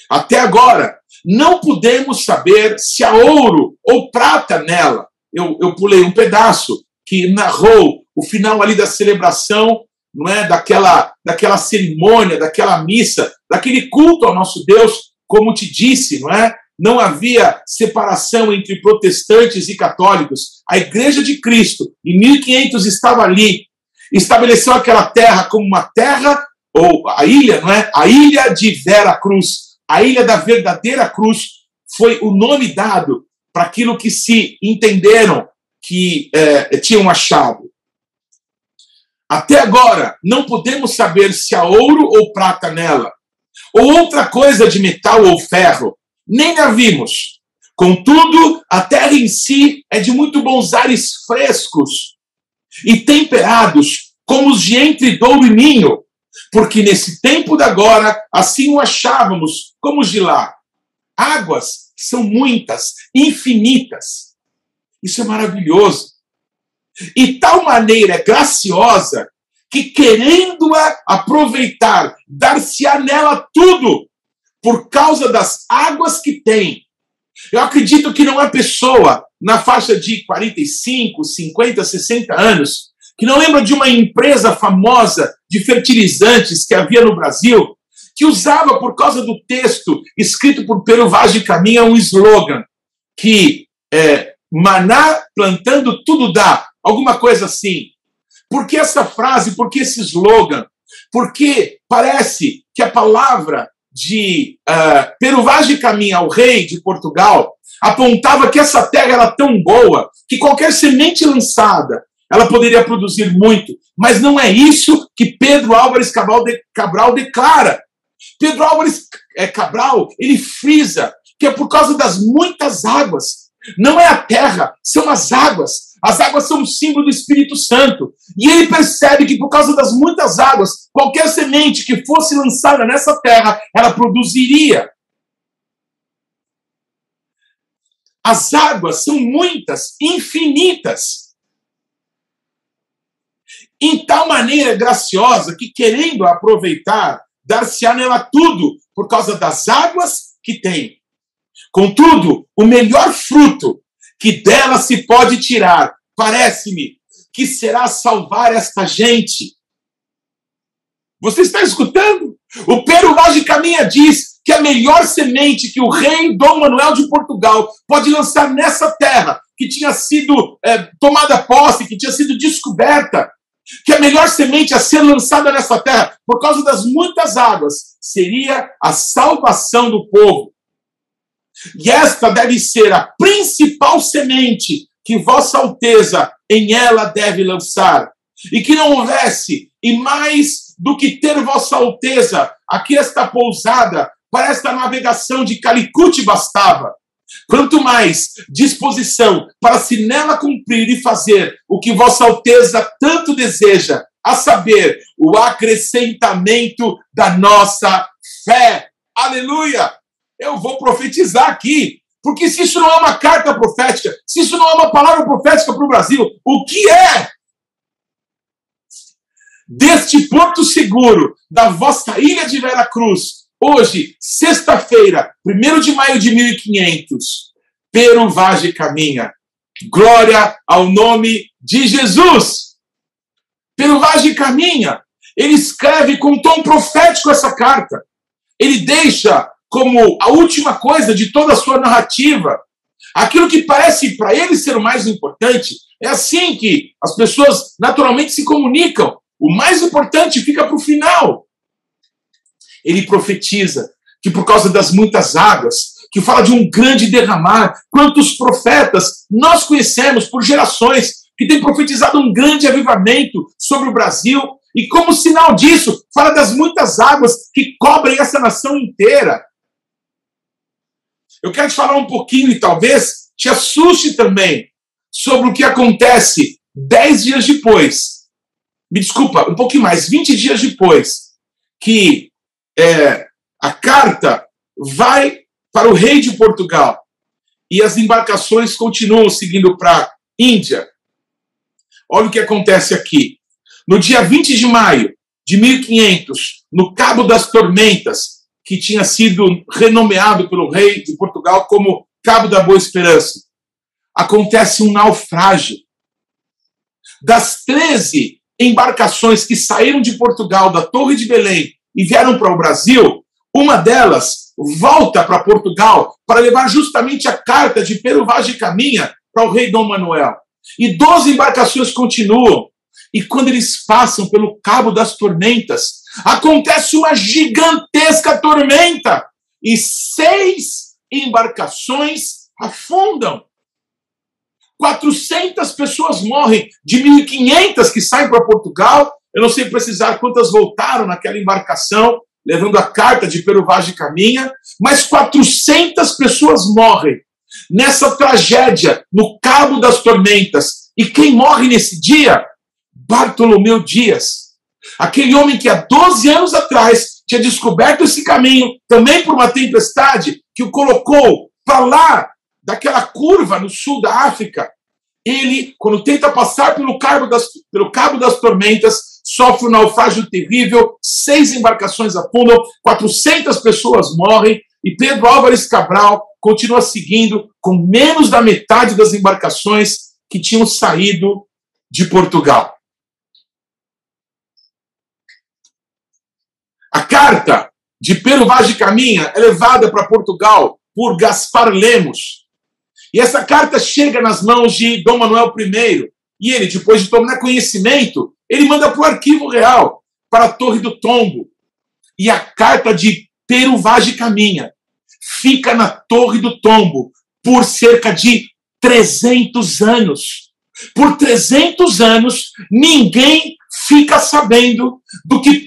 Até agora, não pudemos saber se há ouro ou prata nela. Eu, eu pulei um pedaço que narrou o final ali da celebração, não é, daquela, daquela cerimônia, daquela missa, daquele culto ao nosso Deus, como te disse, não é? Não havia separação entre protestantes e católicos. A Igreja de Cristo, em 1500, estava ali, estabeleceu aquela terra como uma terra, ou a ilha, não é? A ilha de Vera Cruz, a ilha da verdadeira cruz, foi o nome dado para aquilo que se entenderam que é, tinham achado. Até agora, não podemos saber se há ouro ou prata nela, ou outra coisa de metal ou ferro, nem a vimos. Contudo, a terra em si é de muito bons ares frescos e temperados, como os de entre Douro e Minho, porque nesse tempo da agora, assim o achávamos, como os de lá. Águas são muitas, infinitas. Isso é maravilhoso. E tal maneira é graciosa que, querendo-a aproveitar, dar-se-á nela tudo, por causa das águas que tem. Eu acredito que não há pessoa na faixa de 45, 50, 60 anos que não lembra de uma empresa famosa de fertilizantes que havia no Brasil, que usava, por causa do texto escrito por Pero Vaz de Caminha, um slogan que é, maná plantando tudo dá, alguma coisa assim. Por que essa frase, por que esse slogan? Porque parece que a palavra de uh, Vaz de Caminha, o rei de Portugal, apontava que essa terra era tão boa que qualquer semente lançada ela poderia produzir muito, mas não é isso que Pedro Álvares Cabral, de, Cabral declara. Pedro Álvares é, Cabral, ele frisa que é por causa das muitas águas. Não é a terra, são as águas. As águas são um símbolo do Espírito Santo. E ele percebe que por causa das muitas águas, qualquer semente que fosse lançada nessa terra, ela produziria. As águas são muitas, infinitas em tal maneira graciosa que, querendo aproveitar, dar-se-á nela tudo por causa das águas que tem. Contudo, o melhor fruto que dela se pode tirar, parece-me, que será salvar esta gente. Você está escutando? O Pero Vaz Caminha diz que a melhor semente que o rei Dom Manuel de Portugal pode lançar nessa terra, que tinha sido é, tomada posse, que tinha sido descoberta, que a melhor semente a ser lançada nessa terra, por causa das muitas águas, seria a salvação do povo. E esta deve ser a principal semente que Vossa Alteza em ela deve lançar. E que não houvesse, e mais do que ter Vossa Alteza aqui esta pousada, para esta navegação de Calicut bastava. Quanto mais disposição para se nela cumprir e fazer o que Vossa Alteza tanto deseja, a saber, o acrescentamento da nossa fé. Aleluia! Eu vou profetizar aqui, porque se isso não é uma carta profética, se isso não é uma palavra profética para o Brasil, o que é? Deste porto seguro, da vossa ilha de Vera Cruz, Hoje, sexta-feira, 1 de maio de 1500, Pero Vaz de Caminha. Glória ao nome de Jesus. Pero Vaz de Caminha, ele escreve com tom profético essa carta. Ele deixa como a última coisa de toda a sua narrativa aquilo que parece para ele ser o mais importante. É assim que as pessoas naturalmente se comunicam. O mais importante fica para o final ele profetiza que por causa das muitas águas, que fala de um grande derramar, quantos profetas nós conhecemos por gerações que têm profetizado um grande avivamento sobre o Brasil E como sinal disso, fala das muitas águas que cobrem essa nação inteira. Eu quero te falar um pouquinho e talvez te assuste também sobre o que acontece dez dias depois. Me desculpa, um pouquinho mais, 20 dias depois, que é, a carta vai para o rei de Portugal e as embarcações continuam seguindo para Índia. Olha o que acontece aqui. No dia 20 de maio de 1500, no Cabo das Tormentas, que tinha sido renomeado pelo rei de Portugal como Cabo da Boa Esperança, acontece um naufrágio. Das 13 embarcações que saíram de Portugal, da Torre de Belém, e vieram para o Brasil, uma delas volta para Portugal para levar justamente a carta de Pero Vaz de Caminha para o rei Dom Manuel. E 12 embarcações continuam. E quando eles passam pelo Cabo das Tormentas, acontece uma gigantesca tormenta e seis embarcações afundam. 400 pessoas morrem, de 1.500 que saem para Portugal. Eu não sei precisar quantas voltaram naquela embarcação, levando a carta de de Caminha, mas 400 pessoas morrem nessa tragédia no Cabo das Tormentas. E quem morre nesse dia? Bartolomeu Dias. Aquele homem que há 12 anos atrás tinha descoberto esse caminho, também por uma tempestade, que o colocou para lá daquela curva no sul da África. Ele, quando tenta passar pelo cabo das, pelo cabo das tormentas, sofre um naufrágio terrível, seis embarcações afundam, 400 pessoas morrem, e Pedro Álvares Cabral continua seguindo com menos da metade das embarcações que tinham saído de Portugal. A carta de Pedro Vaz de Caminha é levada para Portugal por Gaspar Lemos. E essa carta chega nas mãos de Dom Manuel I. E ele, depois de tomar conhecimento, ele manda para o arquivo real, para a Torre do Tombo. E a carta de de Caminha fica na Torre do Tombo por cerca de 300 anos. Por 300 anos, ninguém fica sabendo do que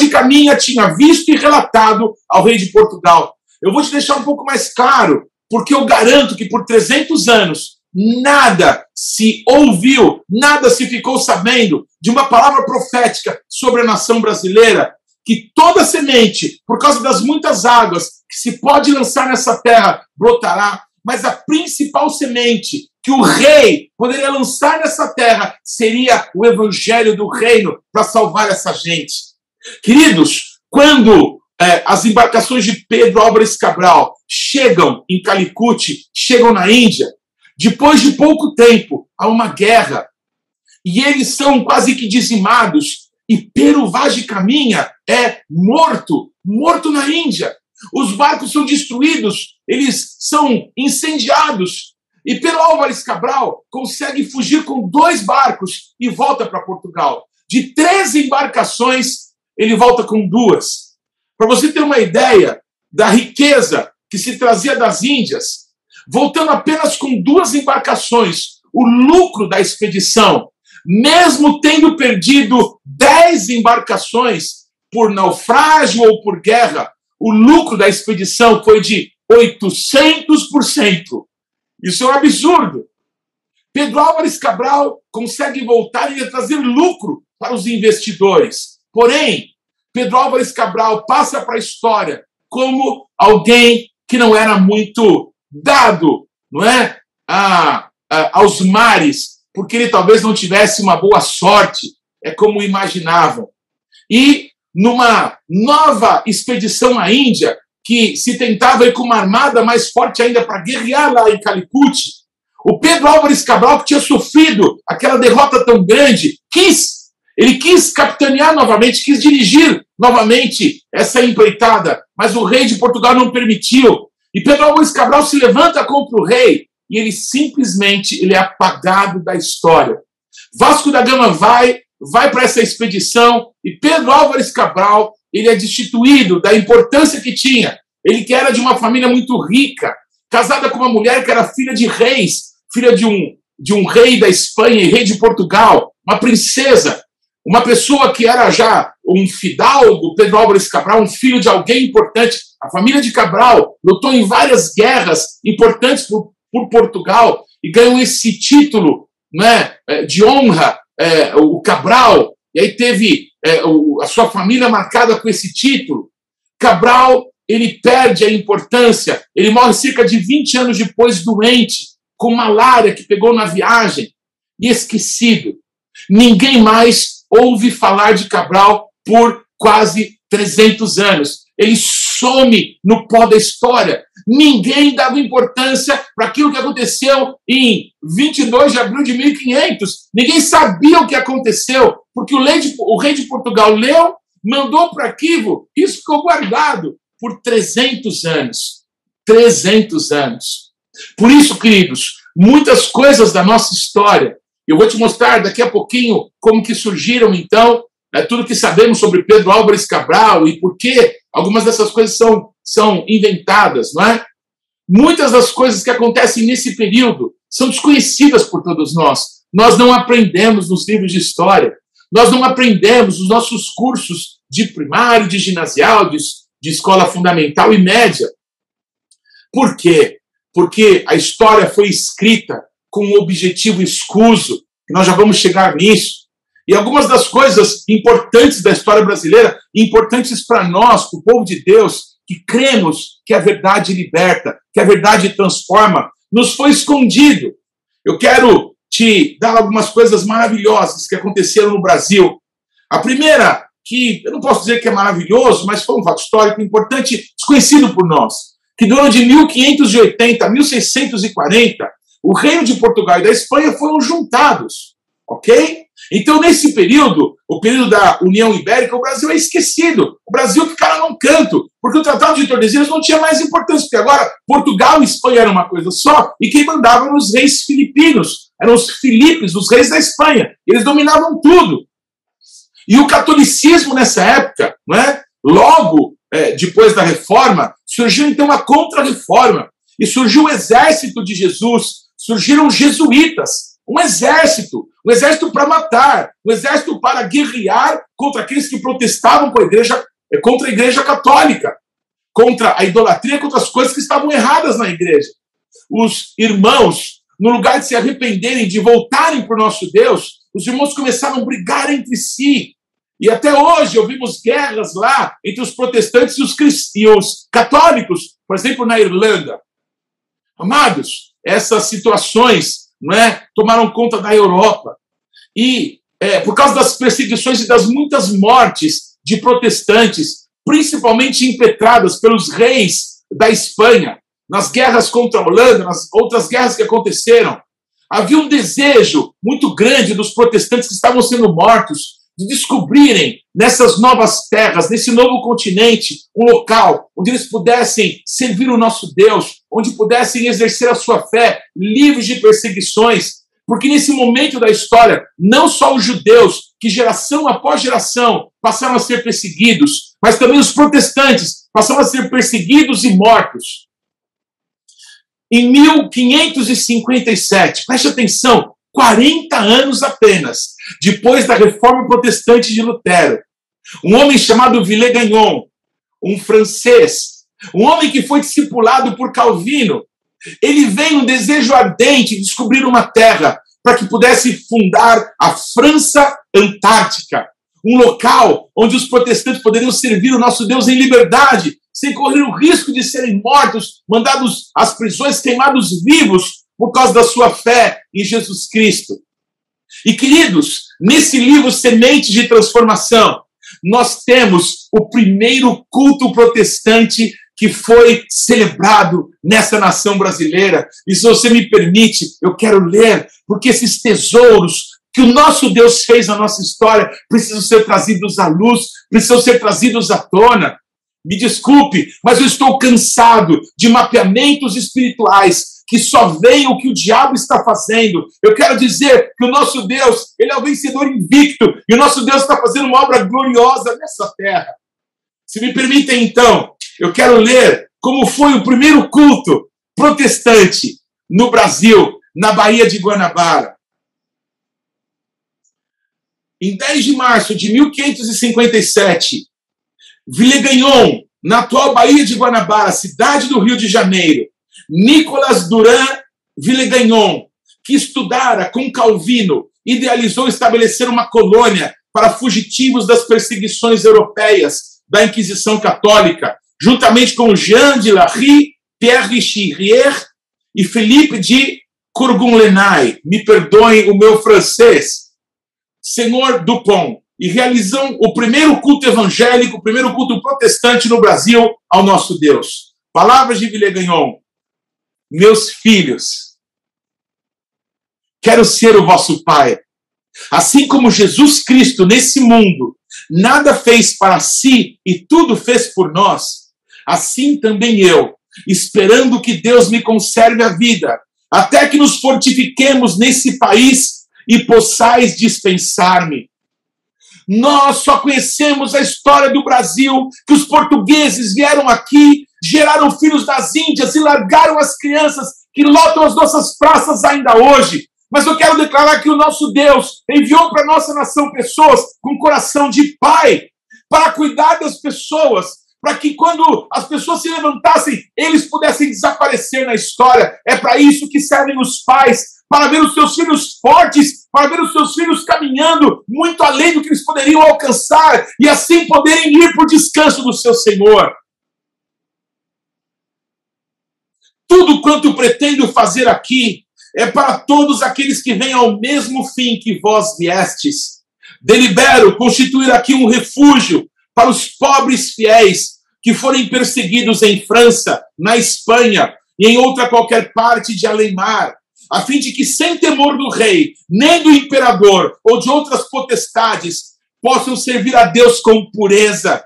de Caminha tinha visto e relatado ao rei de Portugal. Eu vou te deixar um pouco mais claro, porque eu garanto que por 300 anos nada se ouviu, nada se ficou sabendo de uma palavra profética sobre a nação brasileira, que toda semente, por causa das muitas águas que se pode lançar nessa terra, brotará, mas a principal semente que o rei poderia lançar nessa terra seria o evangelho do reino para salvar essa gente. Queridos, quando é, as embarcações de Pedro Álvares Cabral chegam em Calicut, chegam na Índia, depois de pouco tempo, há uma guerra e eles são quase que dizimados. E de Caminha é morto, morto na Índia. Os barcos são destruídos, eles são incendiados. E Pero Álvares Cabral consegue fugir com dois barcos e volta para Portugal. De três embarcações, ele volta com duas. Para você ter uma ideia da riqueza que se trazia das Índias, voltando apenas com duas embarcações, o lucro da expedição, mesmo tendo perdido dez embarcações por naufrágio ou por guerra, o lucro da expedição foi de 800%. Isso é um absurdo. Pedro Álvares Cabral consegue voltar e trazer lucro para os investidores. Porém, Pedro Álvares Cabral passa para a história como alguém que não era muito dado, não é, a, a, aos mares, porque ele talvez não tivesse uma boa sorte, é como imaginavam. E numa nova expedição à Índia, que se tentava ir com uma armada mais forte ainda para guerrear lá em Calicut, o Pedro Álvares Cabral, que tinha sofrido aquela derrota tão grande, quis, ele quis capitanear novamente, quis dirigir novamente essa empreitada, mas o rei de Portugal não permitiu. E Pedro Álvares Cabral se levanta contra o rei e ele simplesmente ele é apagado da história. Vasco da Gama vai, vai para essa expedição e Pedro Álvares Cabral ele é destituído da importância que tinha. Ele que era de uma família muito rica, casada com uma mulher que era filha de reis, filha de um, de um rei da Espanha e rei de Portugal, uma princesa. Uma pessoa que era já um fidalgo, Pedro Álvares Cabral, um filho de alguém importante. A família de Cabral lutou em várias guerras importantes por, por Portugal e ganhou esse título né, de honra, é, o Cabral. E aí teve é, a sua família marcada com esse título. Cabral, ele perde a importância, ele morre cerca de 20 anos depois, doente, com malária que pegou na viagem, e esquecido. Ninguém mais ouve falar de Cabral por quase 300 anos. Ele some no pó da história. Ninguém dava importância para aquilo que aconteceu em 22 de abril de 1500. Ninguém sabia o que aconteceu, porque o rei de, o rei de Portugal leu, mandou para arquivo, isso ficou guardado por 300 anos. 300 anos. Por isso, queridos, muitas coisas da nossa história eu vou te mostrar daqui a pouquinho como que surgiram, então, é, tudo que sabemos sobre Pedro Álvares Cabral e por que algumas dessas coisas são, são inventadas, não é? Muitas das coisas que acontecem nesse período são desconhecidas por todos nós. Nós não aprendemos nos livros de história, nós não aprendemos nos nossos cursos de primário, de ginasial, de, de escola fundamental e média. Por quê? Porque a história foi escrita com um objetivo escuso, que nós já vamos chegar nisso. E algumas das coisas importantes da história brasileira, importantes para nós, para o povo de Deus, que cremos que a verdade liberta, que a verdade transforma, nos foi escondido. Eu quero te dar algumas coisas maravilhosas que aconteceram no Brasil. A primeira, que eu não posso dizer que é maravilhoso, mas foi um fato histórico importante, desconhecido por nós, que do ano de 1580 a 1640, o reino de Portugal e da Espanha foram juntados, ok? Então, nesse período, o período da União Ibérica, o Brasil é esquecido. O Brasil ficara num canto, porque o Tratado de Tordesilhas não tinha mais importância, porque agora Portugal e Espanha eram uma coisa só, e quem mandava eram os reis filipinos, eram os Filipes, os reis da Espanha. Eles dominavam tudo. E o catolicismo nessa época, não é? logo é, depois da reforma, surgiu então a contra-reforma, e surgiu o exército de Jesus, surgiram jesuítas, um exército, um exército para matar, um exército para guerrear contra aqueles que protestavam com a igreja, eh, contra a igreja católica, contra a idolatria, contra as coisas que estavam erradas na igreja. Os irmãos, no lugar de se arrependerem, de voltarem para o nosso Deus, os irmãos começaram a brigar entre si. E até hoje ouvimos guerras lá entre os protestantes e os, e os católicos, por exemplo, na Irlanda. Amados, essas situações não é, tomaram conta da Europa. E é, por causa das perseguições e das muitas mortes de protestantes, principalmente impetradas pelos reis da Espanha, nas guerras contra a Holanda, nas outras guerras que aconteceram, havia um desejo muito grande dos protestantes que estavam sendo mortos de descobrirem nessas novas terras, nesse novo continente, um local onde eles pudessem servir o nosso Deus, onde pudessem exercer a sua fé, livres de perseguições. Porque nesse momento da história, não só os judeus, que geração após geração passaram a ser perseguidos, mas também os protestantes passaram a ser perseguidos e mortos. Em 1557, preste atenção, 40 anos apenas depois da reforma protestante de Lutero. Um homem chamado Villegagnon, um francês, um homem que foi discipulado por Calvino. Ele vem um desejo ardente de descobrir uma terra para que pudesse fundar a França Antártica, um local onde os protestantes poderiam servir o nosso Deus em liberdade, sem correr o risco de serem mortos, mandados às prisões, queimados vivos por causa da sua fé em Jesus Cristo. E queridos, nesse livro Semente de Transformação, nós temos o primeiro culto protestante que foi celebrado nessa nação brasileira. E se você me permite, eu quero ler, porque esses tesouros que o nosso Deus fez na nossa história precisam ser trazidos à luz, precisam ser trazidos à tona. Me desculpe, mas eu estou cansado de mapeamentos espirituais que só veem o que o diabo está fazendo. Eu quero dizer que o nosso Deus, ele é o vencedor invicto, e o nosso Deus está fazendo uma obra gloriosa nessa terra. Se me permitem, então, eu quero ler como foi o primeiro culto protestante no Brasil, na Baía de Guanabara. em 10 de março de 1557, Villegagnon, na atual Baía de Guanabara, cidade do Rio de Janeiro, Nicolas Durand Villegagnon, que estudara com Calvino, idealizou estabelecer uma colônia para fugitivos das perseguições europeias da Inquisição Católica, juntamente com Jean de Larry, Pierre Richirier e Philippe de Courgonlenay. Me perdoem o meu francês. Senhor Dupont, e realizam o primeiro culto evangélico, o primeiro culto protestante no Brasil ao nosso Deus. Palavras de Villegagnon. Meus filhos, quero ser o vosso pai. Assim como Jesus Cristo nesse mundo nada fez para si e tudo fez por nós, assim também eu, esperando que Deus me conserve a vida, até que nos fortifiquemos nesse país e possais dispensar-me. Nós só conhecemos a história do Brasil, que os portugueses vieram aqui, geraram filhos das Índias e largaram as crianças que lotam as nossas praças ainda hoje. Mas eu quero declarar que o nosso Deus enviou para a nossa nação pessoas com coração de pai para cuidar das pessoas, para que quando as pessoas se levantassem, eles pudessem desaparecer na história. É para isso que servem os pais, para ver os seus filhos fortes, para ver os seus filhos caminhando muito além do que eles poderiam alcançar e assim poderem ir para o descanso do seu Senhor. Tudo quanto pretendo fazer aqui é para todos aqueles que vêm ao mesmo fim que vós viestes. Delibero constituir aqui um refúgio para os pobres fiéis que forem perseguidos em França, na Espanha e em outra qualquer parte de além-mar, a fim de que, sem temor do rei, nem do imperador ou de outras potestades, possam servir a Deus com pureza,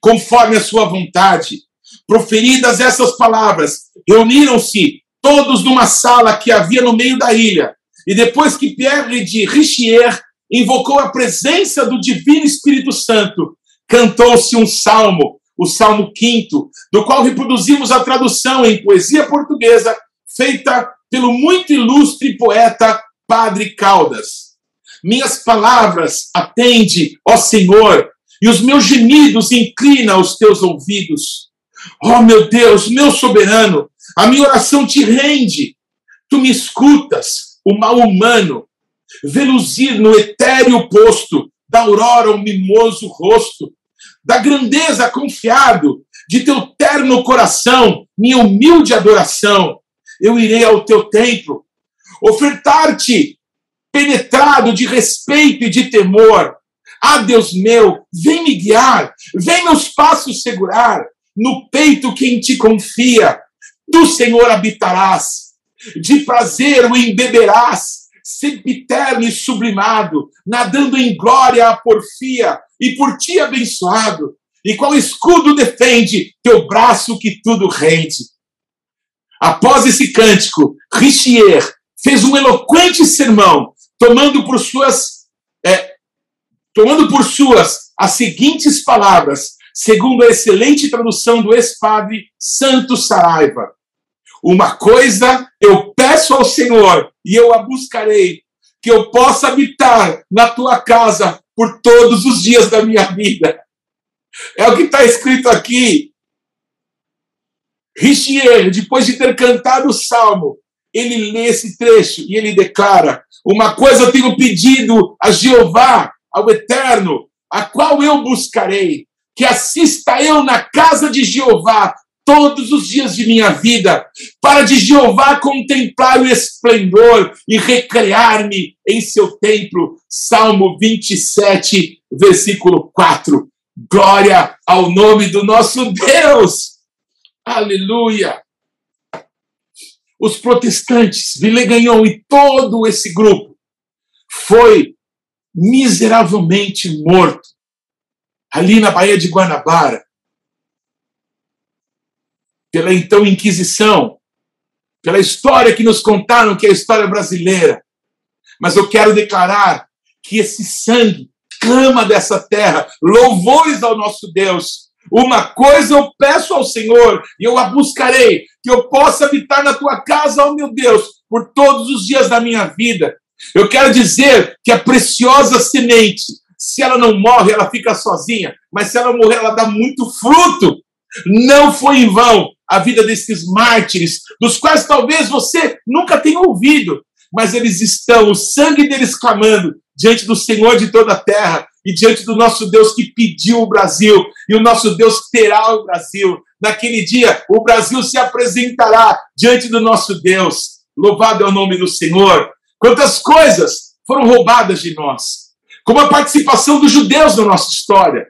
conforme a sua vontade. Proferidas essas palavras, reuniram-se todos numa sala que havia no meio da ilha. E depois que Pierre de Richier invocou a presença do Divino Espírito Santo, cantou-se um salmo, o Salmo V, do qual reproduzimos a tradução em poesia portuguesa, feita pelo muito ilustre poeta Padre Caldas. Minhas palavras atende, ó Senhor, e os meus gemidos inclina aos teus ouvidos. Ó meu Deus, meu soberano, a minha oração te rende. Tu me escutas, o mal humano, veluzir no etéreo posto, da aurora o mimoso rosto, da grandeza confiado, de teu terno coração, minha humilde adoração eu irei ao teu templo, ofertar-te penetrado de respeito e de temor. Ah, Deus meu, vem me guiar, vem meus passos segurar, no peito quem te confia. Tu, Senhor, habitarás, de prazer o embeberás, sempiterno e sublimado, nadando em glória a porfia, e por ti abençoado. E qual escudo defende teu braço que tudo rende? Após esse cântico, Richier fez um eloquente sermão, tomando por suas, é, tomando por suas as seguintes palavras, segundo a excelente tradução do ex-padre Santo Saraiva. Uma coisa eu peço ao Senhor e eu a buscarei, que eu possa habitar na tua casa por todos os dias da minha vida. É o que está escrito aqui Richier, depois de ter cantado o salmo, ele lê esse trecho e ele declara: Uma coisa eu tenho pedido a Jeová, ao Eterno, a qual eu buscarei, que assista eu na casa de Jeová todos os dias de minha vida, para de Jeová contemplar o esplendor e recrear-me em seu templo. Salmo 27, versículo 4. Glória ao nome do nosso Deus! Aleluia! Os protestantes, Villegagnon e todo esse grupo foi miseravelmente morto ali na Baía de Guanabara pela então Inquisição, pela história que nos contaram que é a história brasileira. Mas eu quero declarar que esse sangue clama dessa terra, louvores ao nosso Deus, uma coisa eu peço ao Senhor, e eu a buscarei, que eu possa habitar na tua casa, ó meu Deus, por todos os dias da minha vida, Eu quero dizer que a preciosa semente, se ela não morre, ela fica sozinha, mas se ela morrer, ela dá muito fruto. Não foi em vão a vida desses mártires, dos quais talvez você nunca tenha ouvido, mas eles estão, o sangue deles clamando diante do Senhor de toda a terra e diante do nosso Deus que pediu o Brasil, e o nosso Deus terá o Brasil. Naquele dia, o Brasil se apresentará diante do nosso Deus. Louvado é o nome do Senhor. Quantas coisas foram roubadas de nós, como a participação dos judeus na nossa história.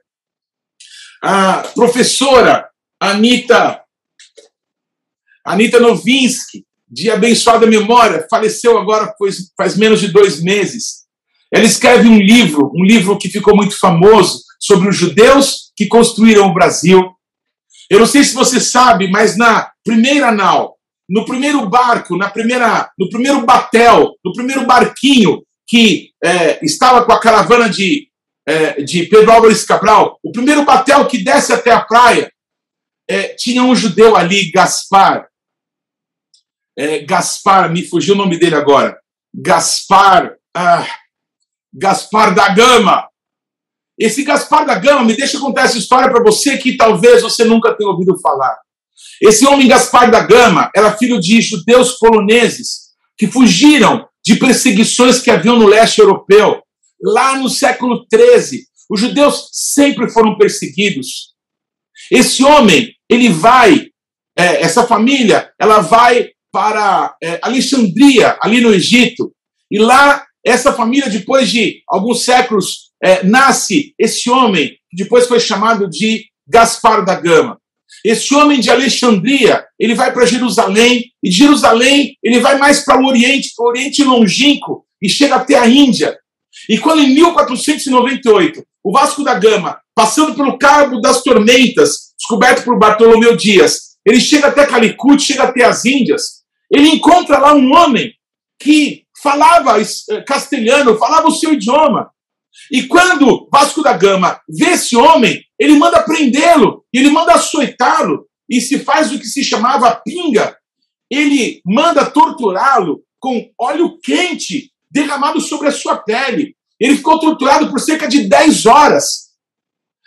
A professora Anita, Anita Novinsky, de abençoada memória, faleceu agora faz, faz menos de dois meses. Ela escreve um livro, um livro que ficou muito famoso, sobre os judeus que construíram o Brasil. Eu não sei se você sabe, mas na primeira nau, no primeiro barco, na primeira, no primeiro batel, no primeiro barquinho que é, estava com a caravana de, é, de Pedro Álvares Cabral, o primeiro batel que desce até a praia, é, tinha um judeu ali, Gaspar. É, Gaspar, me fugiu o nome dele agora. Gaspar, ah, Gaspar da Gama. Esse Gaspar da Gama, me deixa contar essa história para você que talvez você nunca tenha ouvido falar. Esse homem Gaspar da Gama era filho de judeus poloneses que fugiram de perseguições que haviam no leste europeu. Lá no século XIII, os judeus sempre foram perseguidos. Esse homem, ele vai, é, essa família, ela vai para é, Alexandria, ali no Egito, e lá essa família, depois de alguns séculos, é, nasce esse homem, que depois foi chamado de Gaspar da Gama. Esse homem de Alexandria, ele vai para Jerusalém, e de Jerusalém ele vai mais para o Oriente, para o Oriente longínquo, e chega até a Índia. E quando em 1498, o Vasco da Gama, passando pelo Cabo das Tormentas, descoberto por Bartolomeu Dias, ele chega até Calicut, chega até as Índias, ele encontra lá um homem que falava eh, castelhano, falava o seu idioma. E quando Vasco da Gama vê esse homem, ele manda prendê-lo, ele manda açoitá-lo, e se faz o que se chamava pinga. Ele manda torturá-lo com óleo quente derramado sobre a sua pele. Ele ficou torturado por cerca de 10 horas.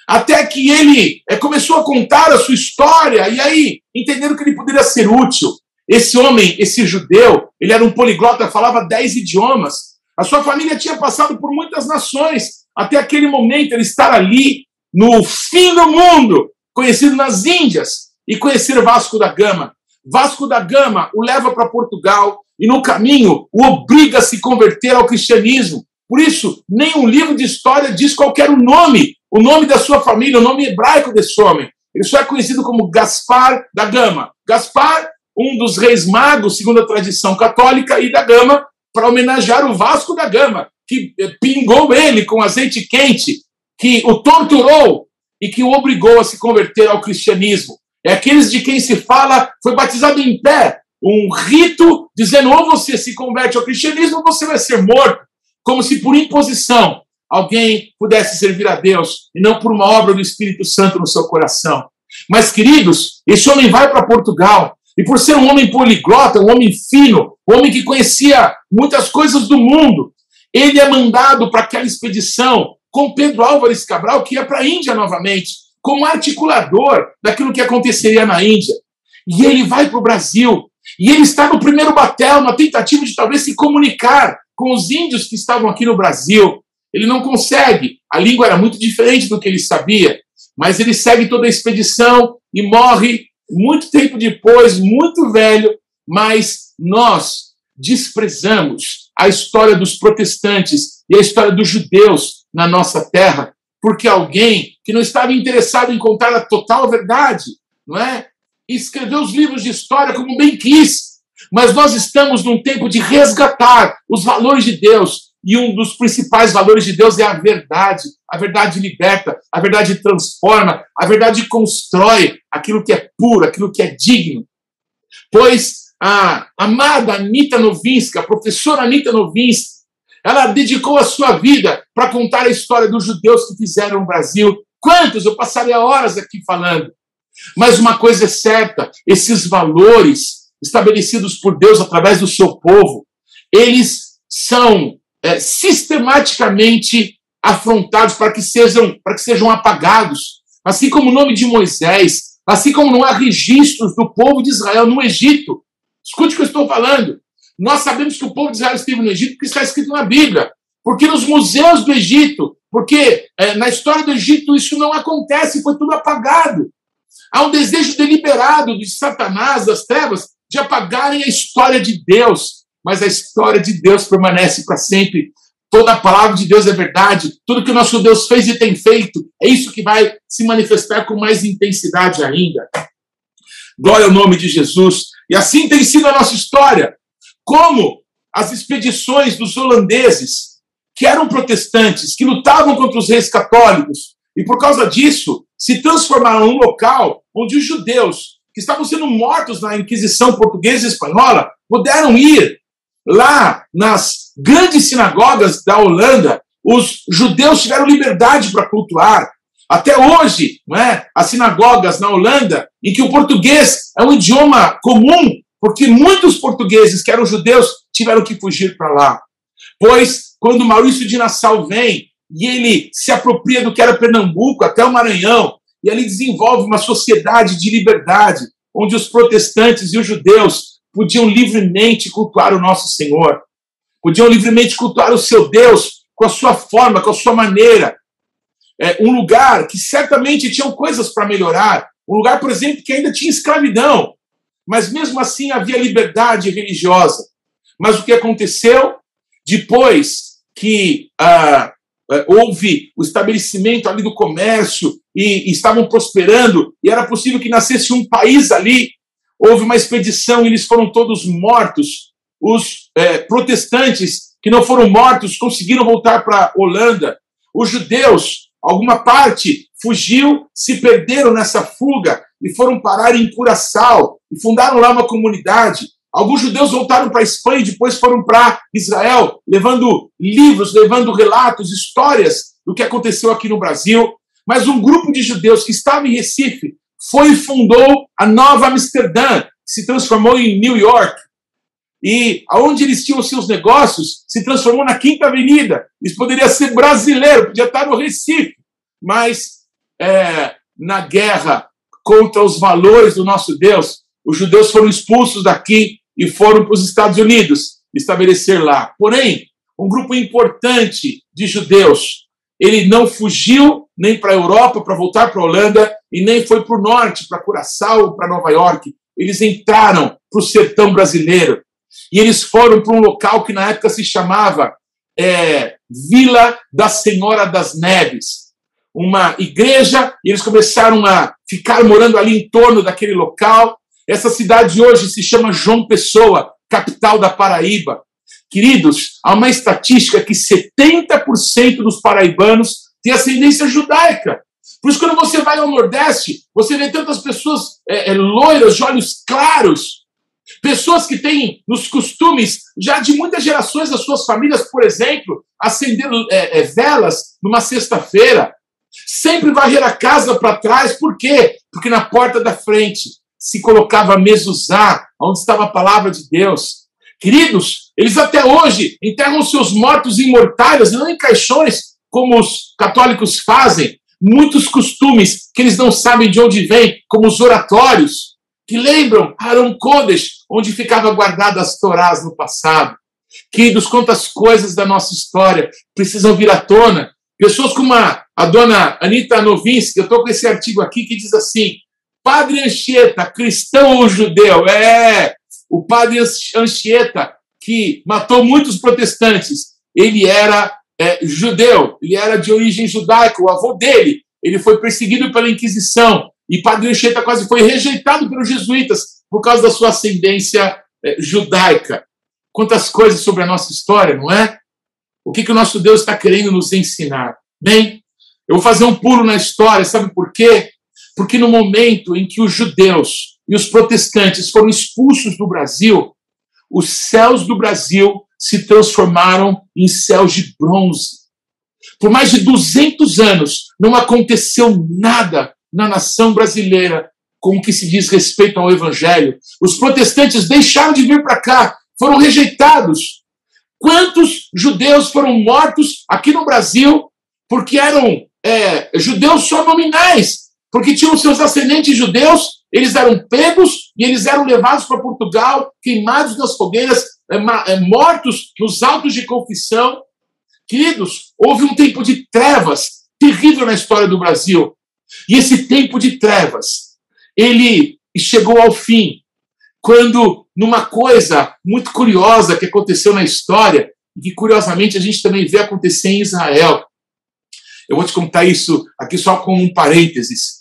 Até que ele é, começou a contar a sua história, e aí entenderam que ele poderia ser útil. Esse homem, esse judeu, ele era um poliglota, falava 10 idiomas. A sua família tinha passado por muitas nações. Até aquele momento, ele estar ali no fim do mundo, conhecido nas Índias, e conhecer Vasco da Gama. Vasco da Gama o leva para Portugal e no caminho o obriga a se converter ao cristianismo. Por isso, nenhum livro de história diz qualquer nome, o nome da sua família, o nome hebraico desse homem. Ele só é conhecido como Gaspar da Gama. Gaspar, um dos reis magos, segundo a tradição católica, e da Gama, para homenagear o Vasco da Gama, que pingou ele com azeite quente que o torturou e que o obrigou a se converter ao cristianismo. É aqueles de quem se fala foi batizado em pé, um rito dizendo ou você se converte ao cristianismo ou você vai ser morto, como se por imposição alguém pudesse servir a Deus e não por uma obra do Espírito Santo no seu coração. Mas, queridos, esse homem vai para Portugal e por ser um homem poliglota, um homem fino, um homem que conhecia muitas coisas do mundo, ele é mandado para aquela expedição com Pedro Álvares Cabral, que ia para a Índia novamente, como articulador daquilo que aconteceria na Índia. E ele vai para o Brasil. E ele está no primeiro batel, uma tentativa de talvez se comunicar com os índios que estavam aqui no Brasil. Ele não consegue. A língua era muito diferente do que ele sabia. Mas ele segue toda a expedição e morre muito tempo depois, muito velho. Mas nós desprezamos a história dos protestantes e a história dos judeus na nossa terra, porque alguém que não estava interessado em contar a total verdade, não é? escreveu os livros de história como bem quis. Mas nós estamos num tempo de resgatar os valores de Deus, e um dos principais valores de Deus é a verdade. A verdade liberta, a verdade transforma, a verdade constrói aquilo que é puro, aquilo que é digno. Pois a amada Anita Novinsky, a professora Anita Novinsky, ela dedicou a sua vida para contar a história dos judeus que fizeram o Brasil. Quantos? Eu passaria horas aqui falando. Mas uma coisa é certa: esses valores estabelecidos por Deus através do seu povo, eles são é, sistematicamente afrontados para que sejam para que sejam apagados, assim como o nome de Moisés, assim como não há registros do povo de Israel no Egito. Escute o que eu estou falando. Nós sabemos que o povo de Israel esteve no Egito porque está escrito na Bíblia, porque nos museus do Egito, porque é, na história do Egito isso não acontece, foi tudo apagado. Há um desejo deliberado de Satanás, das trevas, de apagarem a história de Deus, mas a história de Deus permanece para sempre. Toda a palavra de Deus é verdade, tudo que o nosso Deus fez e tem feito, é isso que vai se manifestar com mais intensidade ainda. Glória ao nome de Jesus. E assim tem sido a nossa história. Como as expedições dos holandeses, que eram protestantes, que lutavam contra os reis católicos, e por causa disso se transformaram num local onde os judeus, que estavam sendo mortos na Inquisição portuguesa e espanhola, puderam ir lá nas grandes sinagogas da Holanda. Os judeus tiveram liberdade para cultuar. Até hoje, não é? as sinagogas na Holanda, em que o português é um idioma comum, porque muitos portugueses que eram judeus tiveram que fugir para lá. Pois, quando Maurício de Nassau vem e ele se apropria do que era Pernambuco até o Maranhão, e ali desenvolve uma sociedade de liberdade, onde os protestantes e os judeus podiam livremente cultuar o nosso Senhor, podiam livremente cultuar o seu Deus com a sua forma, com a sua maneira. É um lugar que certamente tinham coisas para melhorar, um lugar, por exemplo, que ainda tinha escravidão, mas mesmo assim havia liberdade religiosa. Mas o que aconteceu depois que ah, é, houve o estabelecimento ali do comércio e, e, estavam prosperando, e era possível que nascesse um país ali. Houve uma expedição e eles foram todos mortos. Os é, protestantes que não foram mortos conseguiram voltar para Holanda. Os judeus, alguma parte, fugiu, se perderam nessa fuga e foram parar em Curaçao e fundaram lá uma comunidade. Alguns judeus voltaram para a Espanha e depois foram para Israel, levando livros, levando relatos, histórias do que aconteceu aqui no Brasil. Mas um grupo de judeus que estava em Recife foi e fundou a Nova Amsterdã, que se transformou em New York. E aonde eles tinham seus negócios se transformou na Quinta Avenida. Isso poderia ser brasileiro, podia estar no Recife, mas é, na guerra contra os valores do nosso Deus, os judeus foram expulsos daqui e foram para os Estados Unidos estabelecer lá. Porém, um grupo importante de judeus, ele não fugiu nem para a Europa para voltar para a Holanda e nem foi para o norte, para Curaçao, para Nova York. Eles entraram para o sertão brasileiro e eles foram para um local que na época se chamava é, Vila da Senhora das Neves, uma igreja. E eles começaram a ficar morando ali em torno daquele local essa cidade hoje se chama João Pessoa, capital da Paraíba. Queridos, há uma estatística que 70% dos paraibanos têm ascendência judaica. Por isso, quando você vai ao Nordeste, você vê tantas pessoas é, é, loiras, de olhos claros, pessoas que têm nos costumes já de muitas gerações das suas famílias, por exemplo, acender é, é velas numa sexta-feira, sempre varrer a casa para trás, por quê? Porque na porta da frente se colocava a mesuzá, onde estava a palavra de Deus. Queridos, eles até hoje enterram seus mortos em mortalhas, não em caixões, como os católicos fazem. Muitos costumes que eles não sabem de onde vêm, como os oratórios, que lembram Haram Kodesh, onde ficava guardada as Torás no passado. Queridos, quantas coisas da nossa história precisam vir à tona. Pessoas como a, a dona Anita Novinsky, eu estou com esse artigo aqui que diz assim: Padre Anchieta, cristão ou judeu? É, o padre Anchieta, que matou muitos protestantes, ele era é, judeu, ele era de origem judaica, o avô dele, ele foi perseguido pela Inquisição, e Padre Anchieta quase foi rejeitado pelos jesuítas por causa da sua ascendência é, judaica. Quantas coisas sobre a nossa história, não é? O que, que o nosso Deus está querendo nos ensinar? Bem, eu vou fazer um pulo na história, sabe por quê? Porque no momento em que os judeus e os protestantes foram expulsos do Brasil, os céus do Brasil se transformaram em céus de bronze. Por mais de 200 anos, não aconteceu nada na nação brasileira com o que se diz respeito ao Evangelho. Os protestantes deixaram de vir para cá, foram rejeitados. Quantos judeus foram mortos aqui no Brasil porque eram é, judeus só nominais, porque tinham seus ascendentes judeus, eles eram pegos e eles eram levados para Portugal, queimados nas fogueiras, é, é, mortos nos autos de confissão. Queridos, houve um tempo de trevas terrível na história do Brasil. E esse tempo de trevas, ele chegou ao fim quando, numa coisa muito curiosa que aconteceu na história, e que curiosamente a gente também vê acontecer em Israel. Eu vou te contar isso aqui só com um parênteses.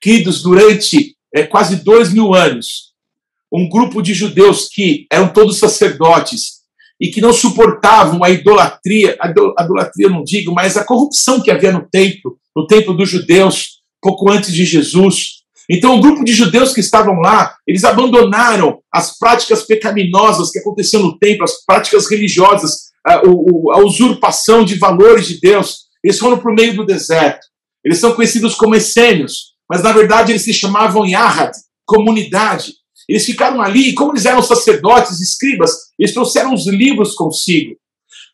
Queridos, durante é, quase dois mil anos, um grupo de judeus que eram todos sacerdotes e que não suportavam a idolatria, a idolatria não digo, mas a corrupção que havia no templo, no templo dos judeus, pouco antes de Jesus. Então, o grupo de judeus que estavam lá, eles abandonaram as práticas pecaminosas que aconteciam no templo, as práticas religiosas, a, a usurpação de valores de Deus. Eles foram para o meio do deserto. Eles são conhecidos como essênios, mas na verdade eles se chamavam Yahad, comunidade. Eles ficaram ali, e como eles eram sacerdotes, escribas, eles trouxeram os livros consigo.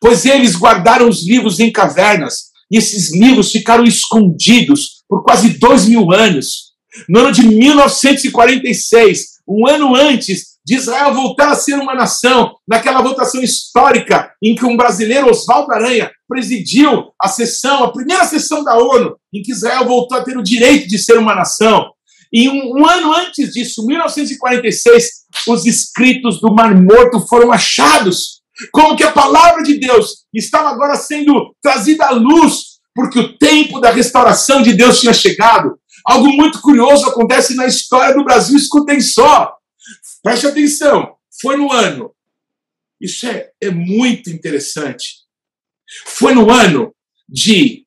Pois eles guardaram os livros em cavernas, e esses livros ficaram escondidos por quase dois mil anos. No ano de 1946, um ano antes de Israel voltar a ser uma nação, naquela votação histórica em que um brasileiro, Oswaldo Aranha, presidiu a sessão, a primeira sessão da ONU, em que Israel voltou a ter o direito de ser uma nação. E um, um ano antes disso, 1946, os escritos do Mar Morto foram achados. Como que a palavra de Deus estava agora sendo trazida à luz, porque o tempo da restauração de Deus tinha chegado. Algo muito curioso acontece na história do Brasil, escutem só. Preste atenção, foi no ano. Isso é, é muito interessante. Foi no ano de.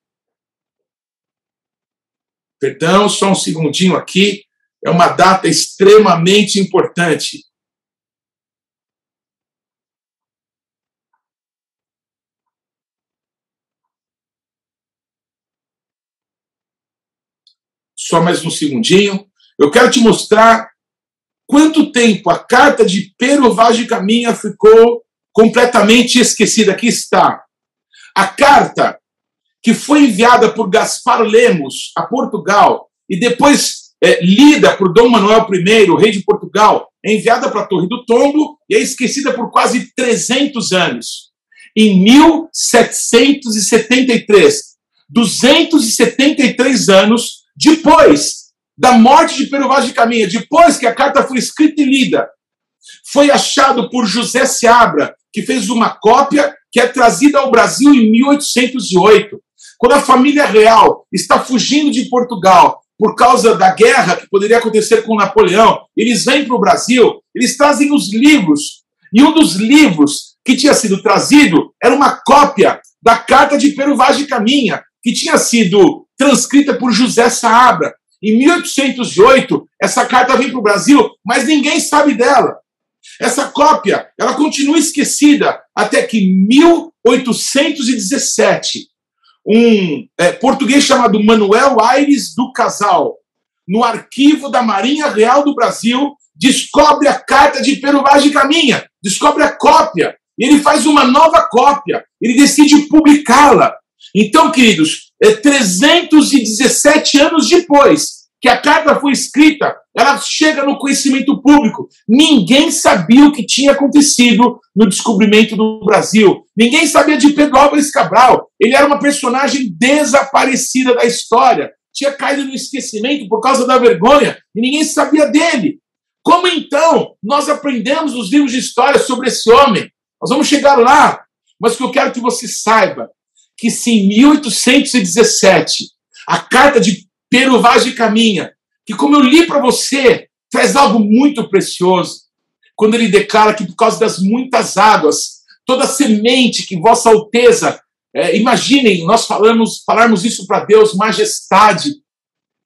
Perdão, só um segundinho aqui. É uma data extremamente importante. Só mais um segundinho. Eu quero te mostrar quanto tempo a carta de Pero Vaz de Caminha ficou completamente esquecida. Aqui está. A carta que foi enviada por Gaspar Lemos a Portugal e depois é, lida por Dom Manuel I, rei de Portugal, é enviada para a Torre do Tombo e é esquecida por quase 300 anos. Em 1773, 273 anos depois da morte de Pero Vaz de Caminha, depois que a carta foi escrita e lida, foi achado por José Seabra, que fez uma cópia que é trazida ao Brasil em 1808. Quando a família real está fugindo de Portugal por causa da guerra que poderia acontecer com Napoleão, eles vêm para o Brasil, eles trazem os livros. E um dos livros que tinha sido trazido era uma cópia da carta de Pero Vaz de Caminha, que tinha sido transcrita por José Saabra. Em 1808, essa carta vem para o Brasil, mas ninguém sabe dela. Essa cópia, ela continua esquecida até que 1817, um é, português chamado Manuel Aires do Casal, no arquivo da Marinha Real do Brasil, descobre a carta de Pero Vaz de Caminha, descobre a cópia, e ele faz uma nova cópia, ele decide publicá-la. Então, queridos, é 317 anos depois, que a carta foi escrita, ela chega no conhecimento público. Ninguém sabia o que tinha acontecido no descobrimento do Brasil. Ninguém sabia de Pedro Álvares Cabral. Ele era uma personagem desaparecida da história. Tinha caído no esquecimento por causa da vergonha e ninguém sabia dele. Como então nós aprendemos os livros de história sobre esse homem? Nós vamos chegar lá. Mas o que eu quero que você saiba que se em 1817 a carta de Pero Vaz de Caminha, que como eu li para você, traz algo muito precioso. Quando ele declara que por causa das muitas águas, toda semente que Vossa Alteza, é, imaginem, nós falamos, falarmos isso para Deus, majestade,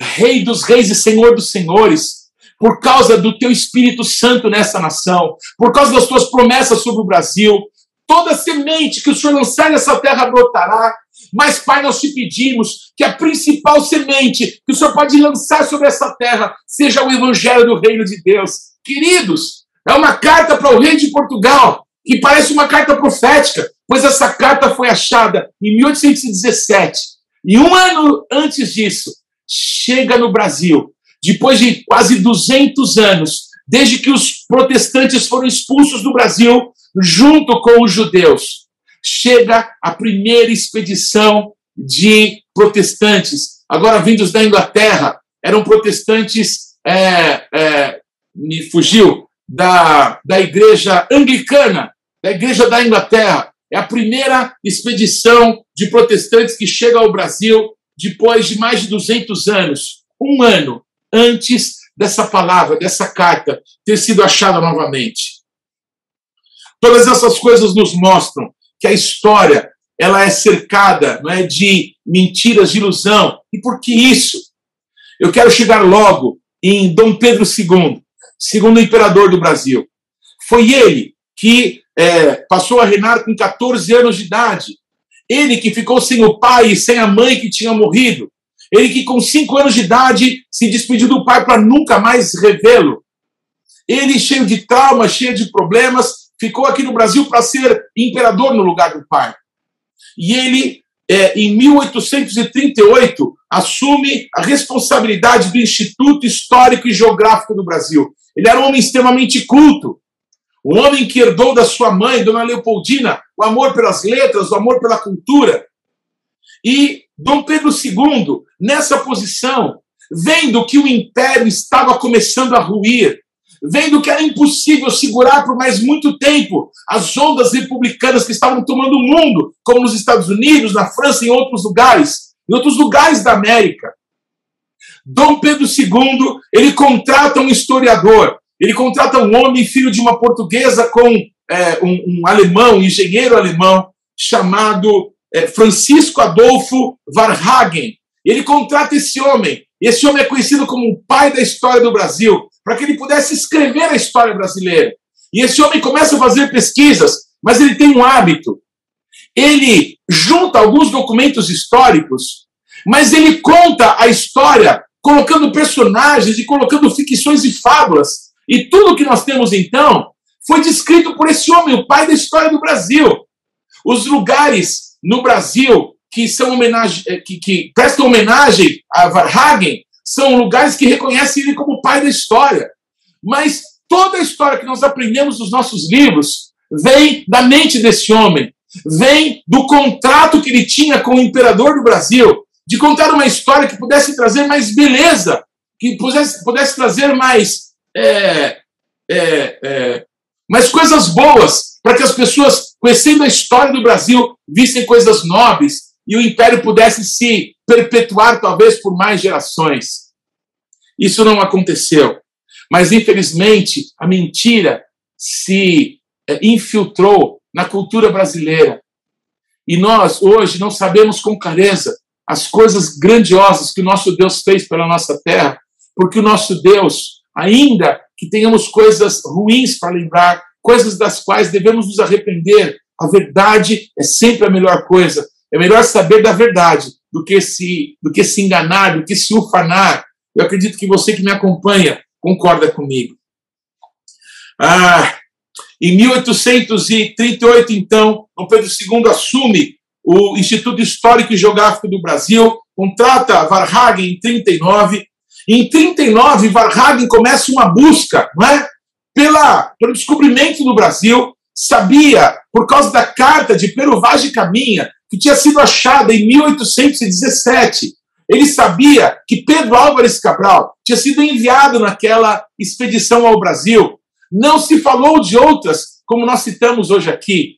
Rei dos reis e Senhor dos senhores, por causa do teu Espírito Santo nessa nação, por causa das tuas promessas sobre o Brasil, toda semente que o Senhor lançar nessa terra brotará, mas, Pai, nós te pedimos que a principal semente que o Senhor pode lançar sobre essa terra seja o Evangelho do Reino de Deus. Queridos, é uma carta para o rei de Portugal, que parece uma carta profética, pois essa carta foi achada em 1817. E um ano antes disso, chega no Brasil, depois de quase 200 anos, desde que os protestantes foram expulsos do Brasil, junto com os judeus. Chega a primeira expedição de protestantes, agora vindos da Inglaterra, eram protestantes, é, é, me fugiu, da, da igreja anglicana, da igreja da Inglaterra. É a primeira expedição de protestantes que chega ao Brasil depois de mais de 200 anos, um ano antes dessa palavra, dessa carta ter sido achada novamente. Todas essas coisas nos mostram que a história ela é cercada não é, de mentiras, de ilusão. E por que isso? Eu quero chegar logo em Dom Pedro II, segundo imperador do Brasil. Foi ele que é, passou a reinar com 14 anos de idade. Ele que ficou sem o pai e sem a mãe que tinha morrido. Ele que, com cinco anos de idade, se despediu do pai para nunca mais revê-lo. Ele, cheio de traumas, cheio de problemas, ficou aqui no Brasil para ser imperador no lugar do pai. E ele, é, em 1838, assume a responsabilidade do Instituto Histórico e Geográfico do Brasil. Ele era um homem extremamente culto, um homem que herdou da sua mãe, Dona Leopoldina, o amor pelas letras, o amor pela cultura. E Dom Pedro II, nessa posição, vendo que o império estava começando a ruir, vendo que era impossível segurar por mais muito tempo as ondas republicanas que estavam tomando o mundo, como nos Estados Unidos, na França e em outros lugares, em outros lugares da América. Dom Pedro II, ele contrata um historiador, ele contrata um homem, filho de uma portuguesa, com é, um, um, alemão, um engenheiro alemão, chamado é, Francisco Adolfo Varhagen. Ele contrata esse homem. Esse homem é conhecido como o pai da história do Brasil, para que ele pudesse escrever a história brasileira. E esse homem começa a fazer pesquisas, mas ele tem um hábito. Ele junta alguns documentos históricos, mas ele conta a história colocando personagens e colocando ficções e fábulas. E tudo que nós temos então foi descrito por esse homem, o pai da história do Brasil. Os lugares no Brasil que são homenagem, eh, que, que prestam homenagem a Varhagen são lugares que reconhecem ele como pai da história. Mas toda a história que nós aprendemos nos nossos livros vem da mente desse homem, vem do contrato que ele tinha com o imperador do Brasil, de contar uma história que pudesse trazer mais beleza, que pudesse, pudesse trazer mais, é, é, é, mais coisas boas, para que as pessoas, conhecendo a história do Brasil, vissem coisas nobres e o império pudesse se perpetuar, talvez, por mais gerações. Isso não aconteceu. Mas, infelizmente, a mentira se é, infiltrou na cultura brasileira. E nós, hoje, não sabemos com clareza as coisas grandiosas que o nosso Deus fez pela nossa terra, porque o nosso Deus, ainda que tenhamos coisas ruins para lembrar, coisas das quais devemos nos arrepender, a verdade é sempre a melhor coisa. É melhor saber da verdade do que se, do que se enganar, do que se ufanar. Eu acredito que você que me acompanha concorda comigo. Ah, em 1838, então, Dom Pedro II assume o Instituto Histórico e Geográfico do Brasil, contrata Varhagen em 39. Em 39, Varhagen começa uma busca não é? Pela, pelo descobrimento do Brasil. Sabia, por causa da carta de Pero Vaz de Caminha, que tinha sido achada em 1817, ele sabia que Pedro Álvares Cabral tinha sido enviado naquela expedição ao Brasil. Não se falou de outras, como nós citamos hoje aqui.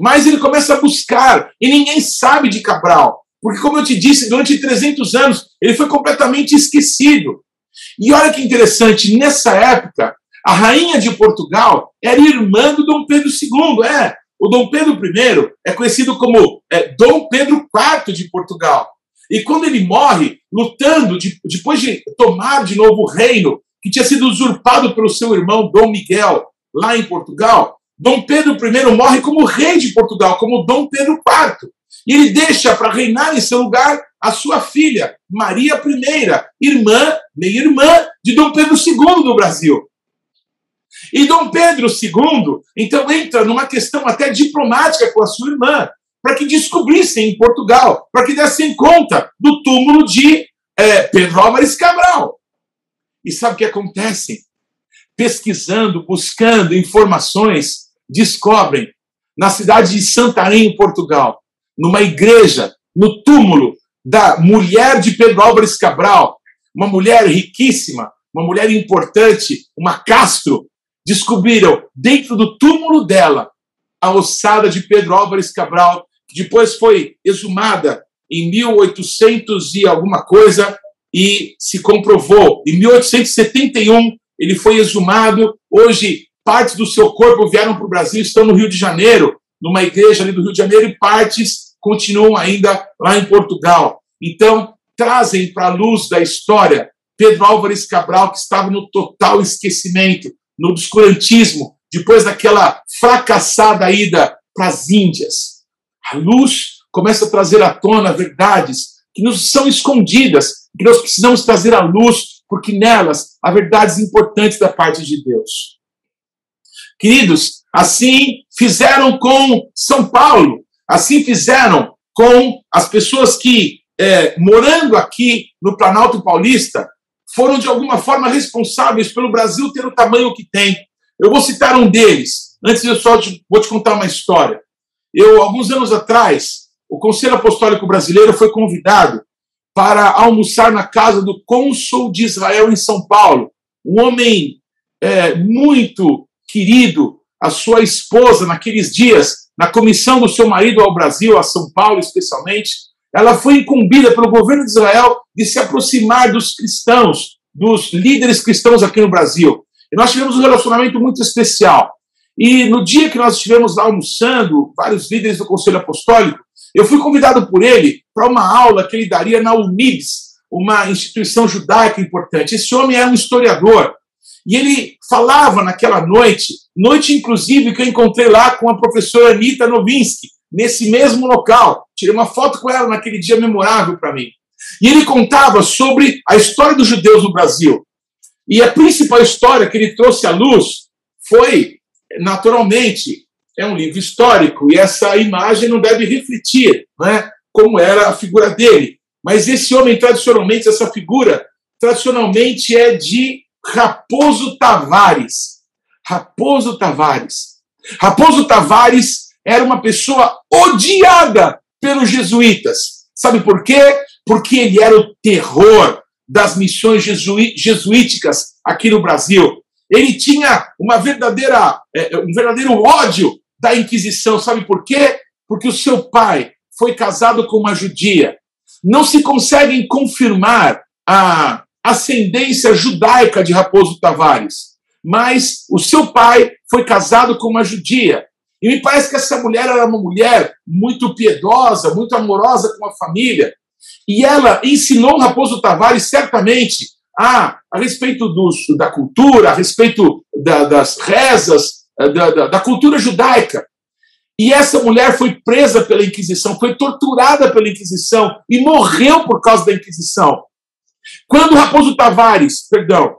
Mas ele começa a buscar, e ninguém sabe de Cabral. Porque, como eu te disse, durante 300 anos, ele foi completamente esquecido. E olha que interessante, nessa época, a rainha de Portugal era irmã do Dom Pedro II. É, o Dom Pedro I é conhecido como é, Dom Pedro IV de Portugal. E quando ele morre, lutando, de, depois de tomar de novo o reino, que tinha sido usurpado pelo seu irmão Dom Miguel, lá em Portugal, Dom Pedro I morre como rei de Portugal, como Dom Pedro IV. E ele deixa para reinar em seu lugar a sua filha, Maria I, irmã, meia-irmã de Dom Pedro II do Brasil. E Dom Pedro II, então, entra numa questão até diplomática com a sua irmã, para que descobrissem em Portugal, para que dessem conta do túmulo de é, Pedro Álvares Cabral. E sabe o que acontece? Pesquisando, buscando informações, descobrem na cidade de Santarém, em Portugal, numa igreja, no túmulo da mulher de Pedro Álvares Cabral, uma mulher riquíssima, uma mulher importante, uma Castro, descobriram dentro do túmulo dela a ossada de Pedro Álvares Cabral, que depois foi exumada em 1800 e alguma coisa e se comprovou. Em 1871 ele foi exumado. Hoje partes do seu corpo vieram para o Brasil, estão no Rio de Janeiro, numa igreja ali do Rio de Janeiro, e partes continuam ainda lá em Portugal. Então trazem para a luz da história Pedro Álvares Cabral, que estava no total esquecimento, no obscurantismo, depois daquela fracassada ida para as Índias. A luz começa a trazer à tona verdades que nos são escondidas, que nós precisamos trazer à luz, porque nelas há verdades importantes da parte de Deus. Queridos, assim fizeram com São Paulo, assim fizeram com as pessoas que, é, morando aqui no Planalto Paulista, foram de alguma forma responsáveis pelo Brasil ter o tamanho que tem. Eu vou citar um deles. Antes eu só te, vou te contar uma história. Eu, alguns anos atrás, o Conselho Apostólico Brasileiro foi convidado para almoçar na casa do cônsul de Israel em São Paulo, um homem é, muito querido, a sua esposa, naqueles dias, na comissão do seu marido ao Brasil, a São Paulo especialmente, ela foi incumbida pelo governo de Israel de se aproximar dos cristãos, dos líderes cristãos aqui no Brasil. E nós tivemos um relacionamento muito especial. E no dia que nós estivemos lá almoçando, vários líderes do Conselho Apostólico, eu fui convidado por ele para uma aula que ele daria na UNIBS, uma instituição judaica importante. Esse homem é um historiador. E ele falava naquela noite, noite inclusive que eu encontrei lá com a professora Anita Novinsky, nesse mesmo local. Tirei uma foto com ela naquele dia memorável para mim. E ele contava sobre a história dos judeus no Brasil. E a principal história que ele trouxe à luz foi, naturalmente, é um livro histórico, e essa imagem não deve refletir né, como era a figura dele. Mas esse homem, tradicionalmente, essa figura, tradicionalmente é de Raposo Tavares. Raposo Tavares. Raposo Tavares era uma pessoa odiada pelos jesuítas. Sabe por quê? Porque ele era o terror das missões jesuíticas aqui no Brasil. Ele tinha uma verdadeira, é, um verdadeiro ódio da Inquisição. Sabe por quê? Porque o seu pai foi casado com uma judia. Não se conseguem confirmar a ascendência judaica de Raposo Tavares, mas o seu pai foi casado com uma judia. E me parece que essa mulher era uma mulher muito piedosa, muito amorosa com a família. E ela ensinou Raposo Tavares certamente a, a respeito dos, da cultura, a respeito da, das rezas, da, da, da cultura judaica. E essa mulher foi presa pela Inquisição, foi torturada pela Inquisição e morreu por causa da Inquisição. Quando Raposo Tavares, perdão,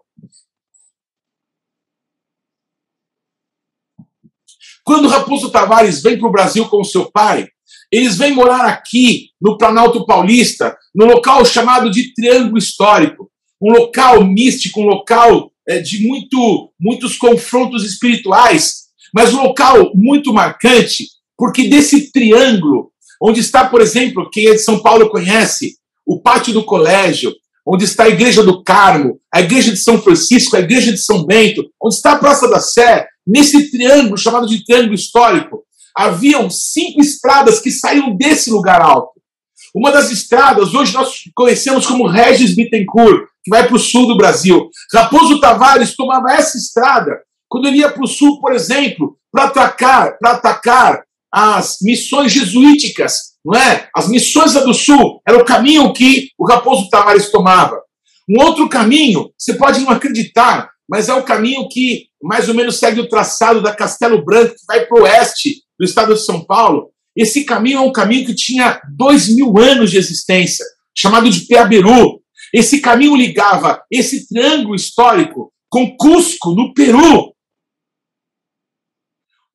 quando Raposo Tavares vem para o Brasil com seu pai, eles vêm morar aqui, no Planalto Paulista, no local chamado de Triângulo Histórico, um local místico, um local é, de muito, muitos confrontos espirituais, mas um local muito marcante, porque desse triângulo, onde está, por exemplo, quem é de São Paulo conhece, o pátio do colégio, onde está a Igreja do Carmo, a Igreja de São Francisco, a Igreja de São Bento, onde está a Praça da Sé, nesse triângulo chamado de triângulo histórico, haviam cinco estradas que saíam desse lugar alto. Uma das estradas, hoje nós conhecemos como Regis Bittencourt, que vai para o sul do Brasil. Raposo Tavares tomava essa estrada quando ele ia para o sul, por exemplo, para atacar, para atacar as missões jesuíticas, não é? As missões do sul era o caminho que o Raposo Tavares tomava. Um outro caminho, você pode não acreditar, mas é o caminho que mais ou menos segue o traçado da Castelo Branco, que vai para o oeste do estado de São Paulo. Esse caminho é um caminho que tinha dois mil anos de existência, chamado de Peaberu. Esse caminho ligava esse triângulo histórico com Cusco, no Peru.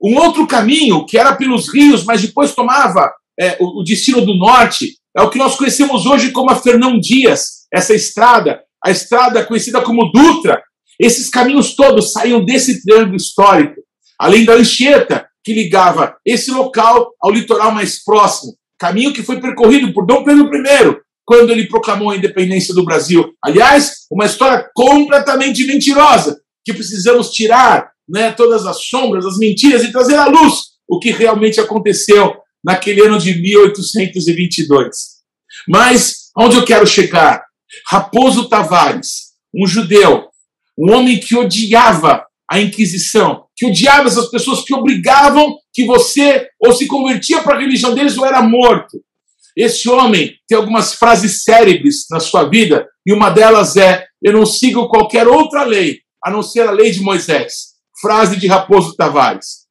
Um outro caminho, que era pelos rios, mas depois tomava é, o, o destino do norte, é o que nós conhecemos hoje como a Fernão Dias, essa estrada, a estrada conhecida como Dutra. Esses caminhos todos saíam desse triângulo histórico, além da Anchieta, que ligava esse local ao litoral mais próximo, caminho que foi percorrido por Dom Pedro I quando ele proclamou a independência do Brasil. Aliás, uma história completamente mentirosa, que precisamos tirar né, todas as sombras, as mentiras e trazer à luz o que realmente aconteceu naquele ano de 1822. Mas onde eu quero chegar? Raposo Tavares, um judeu, um homem que odiava a Inquisição, que odiava essas pessoas que obrigavam que você ou se convertia para a religião deles ou era morto. Esse homem tem algumas frases célebres na sua vida, e uma delas é: Eu não sigo qualquer outra lei, a não ser a lei de Moisés. Frase de Raposo Tavares.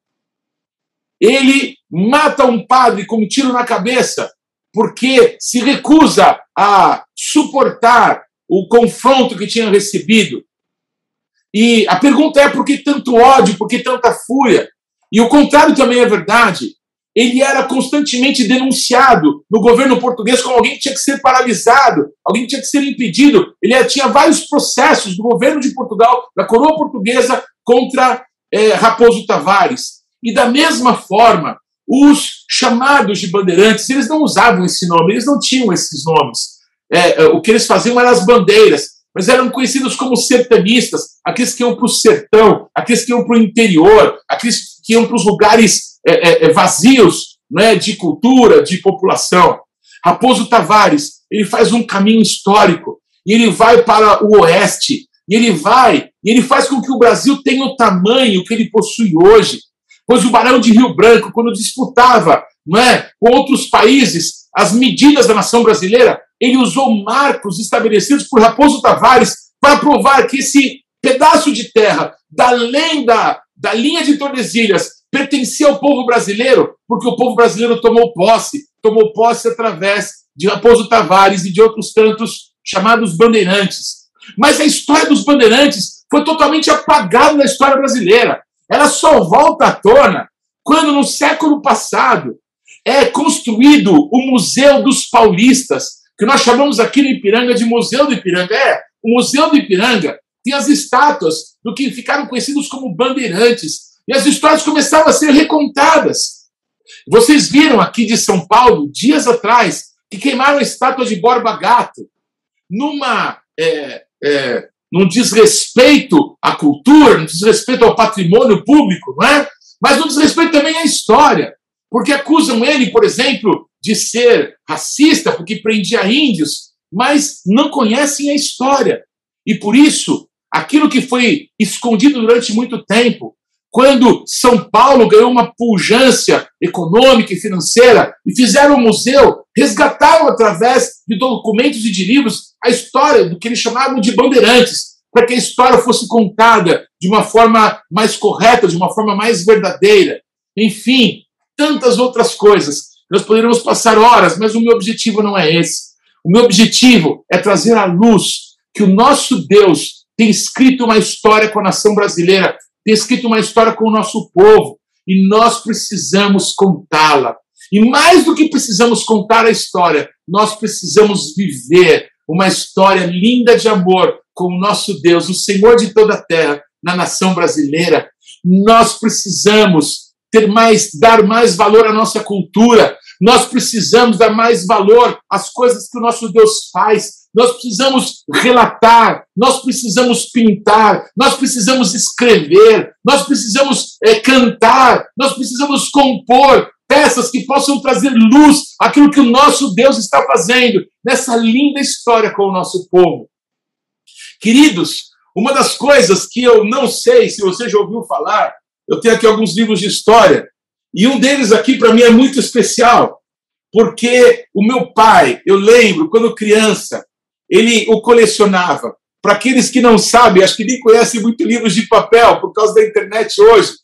Ele mata um padre com um tiro na cabeça, porque se recusa a suportar o confronto que tinha recebido. E a pergunta é: por que tanto ódio, por que tanta fúria? E o contrário também é verdade. Ele era constantemente denunciado no governo português como alguém que tinha que ser paralisado, alguém que tinha que ser impedido. Ele tinha vários processos do governo de Portugal, da coroa portuguesa, contra é, Raposo Tavares. E da mesma forma, os chamados de bandeirantes, eles não usavam esse nome, eles não tinham esses nomes. É, é o que eles faziam eram as bandeiras, mas eram conhecidos como sertanistas, aqueles que iam para o sertão, aqueles que iam para o interior, aqueles que iam para os lugares é, é, vazios né, de cultura, de população. Raposo Tavares, ele faz um caminho histórico, e ele vai para o oeste, e ele vai, e ele faz com que o Brasil tenha o tamanho que ele possui hoje. Pois o Barão de Rio Branco, quando disputava não é, com outros países as medidas da nação brasileira, ele usou marcos estabelecidos por Raposo Tavares para provar que esse pedaço de terra, da lenda da linha de Tordesilhas pertencia ao povo brasileiro, porque o povo brasileiro tomou posse, tomou posse através de Raposo Tavares e de outros tantos chamados bandeirantes. Mas a história dos bandeirantes foi totalmente apagada na história brasileira. Ela só volta à tona quando, no século passado, é construído o Museu dos Paulistas, que nós chamamos aqui no Ipiranga de Museu do Ipiranga. É, o Museu do Ipiranga tem as estátuas do que ficaram conhecidos como bandeirantes. E as histórias começavam a ser recontadas. Vocês viram aqui de São Paulo, dias atrás, que queimaram a estátua de Borba Gato, numa, é, é, num desrespeito à cultura, num desrespeito ao patrimônio público, não é? mas num desrespeito também à história, porque acusam ele, por exemplo, de ser racista, porque prendia índios, mas não conhecem a história. E por isso aquilo que foi escondido durante muito tempo, quando São Paulo ganhou uma pujança econômica e financeira e fizeram um museu, resgataram através de documentos e de livros a história do que eles chamavam de bandeirantes, para que a história fosse contada de uma forma mais correta, de uma forma mais verdadeira. Enfim, tantas outras coisas. Nós poderíamos passar horas, mas o meu objetivo não é esse. O meu objetivo é trazer à luz que o nosso Deus tem escrito uma história com a nação brasileira, tem escrito uma história com o nosso povo, e nós precisamos contá-la. E mais do que precisamos contar a história, nós precisamos viver uma história linda de amor com o nosso Deus, o Senhor de toda a terra, na nação brasileira. Nós precisamos ter mais, dar mais valor à nossa cultura. Nós precisamos dar mais valor às coisas que o nosso Deus faz nós precisamos relatar, nós precisamos pintar, nós precisamos escrever, nós precisamos é, cantar, nós precisamos compor peças que possam trazer luz àquilo que o nosso Deus está fazendo nessa linda história com o nosso povo. Queridos, uma das coisas que eu não sei se você já ouviu falar, eu tenho aqui alguns livros de história, e um deles aqui para mim é muito especial, porque o meu pai, eu lembro, quando criança, ele o colecionava. Para aqueles que não sabem, acho que nem conhecem muito livros de papel por causa da internet hoje.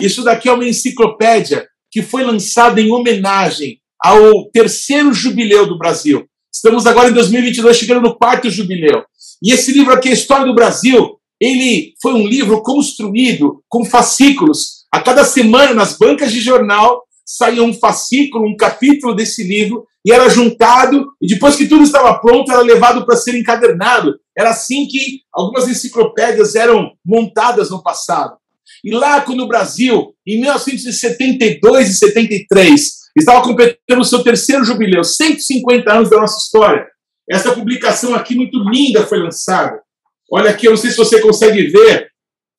Isso daqui é uma enciclopédia que foi lançada em homenagem ao terceiro jubileu do Brasil. Estamos agora em 2022, chegando no quarto jubileu. E esse livro aqui, a História do Brasil, ele foi um livro construído com fascículos. A cada semana, nas bancas de jornal, saía um fascículo, um capítulo desse livro, e era juntado, e depois que tudo estava pronto, era levado para ser encadernado. Era assim que algumas enciclopédias eram montadas no passado. E lá, quando o Brasil, em 1972 e 73, estava completando o seu terceiro jubileu, 150 anos da nossa história, essa publicação aqui, muito linda, foi lançada. Olha aqui, eu não sei se você consegue ver,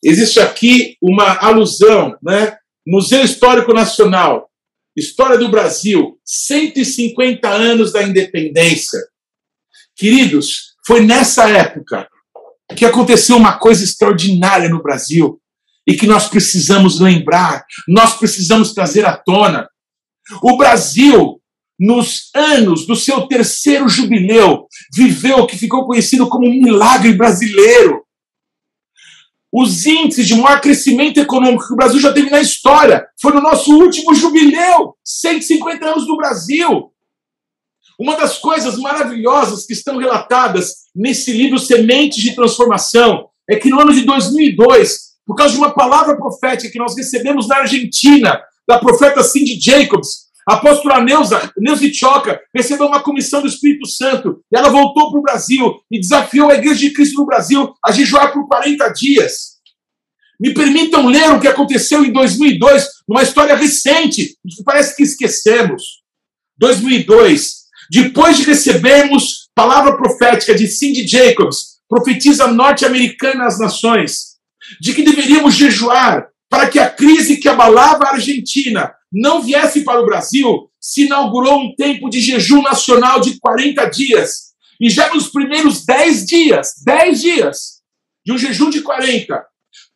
existe aqui uma alusão, né? Museu Histórico Nacional, História do Brasil, 150 anos da independência. Queridos, foi nessa época que aconteceu uma coisa extraordinária no Brasil e que nós precisamos lembrar, nós precisamos trazer à tona. O Brasil, nos anos do seu terceiro jubileu, viveu o que ficou conhecido como um milagre brasileiro. Os índices de maior crescimento econômico que o Brasil já teve na história foi no nosso último jubileu, 150 anos do Brasil. Uma das coisas maravilhosas que estão relatadas nesse livro Sementes de Transformação é que no ano de 2002, por causa de uma palavra profética que nós recebemos na Argentina, da profeta Cindy Jacobs, a apóstola Neuza, Neuza Choca recebeu uma comissão do Espírito Santo e ela voltou para o Brasil e desafiou a Igreja de Cristo no Brasil a jejuar por 40 dias. Me permitam ler o que aconteceu em 2002, numa história recente, que parece que esquecemos. 2002, depois de recebermos palavra profética de Cindy Jacobs, profetisa norte-americana às nações, de que deveríamos jejuar para que a crise que abalava a Argentina não viesse para o Brasil, se inaugurou um tempo de jejum nacional de 40 dias. E já nos primeiros 10 dias, 10 dias de um jejum de 40,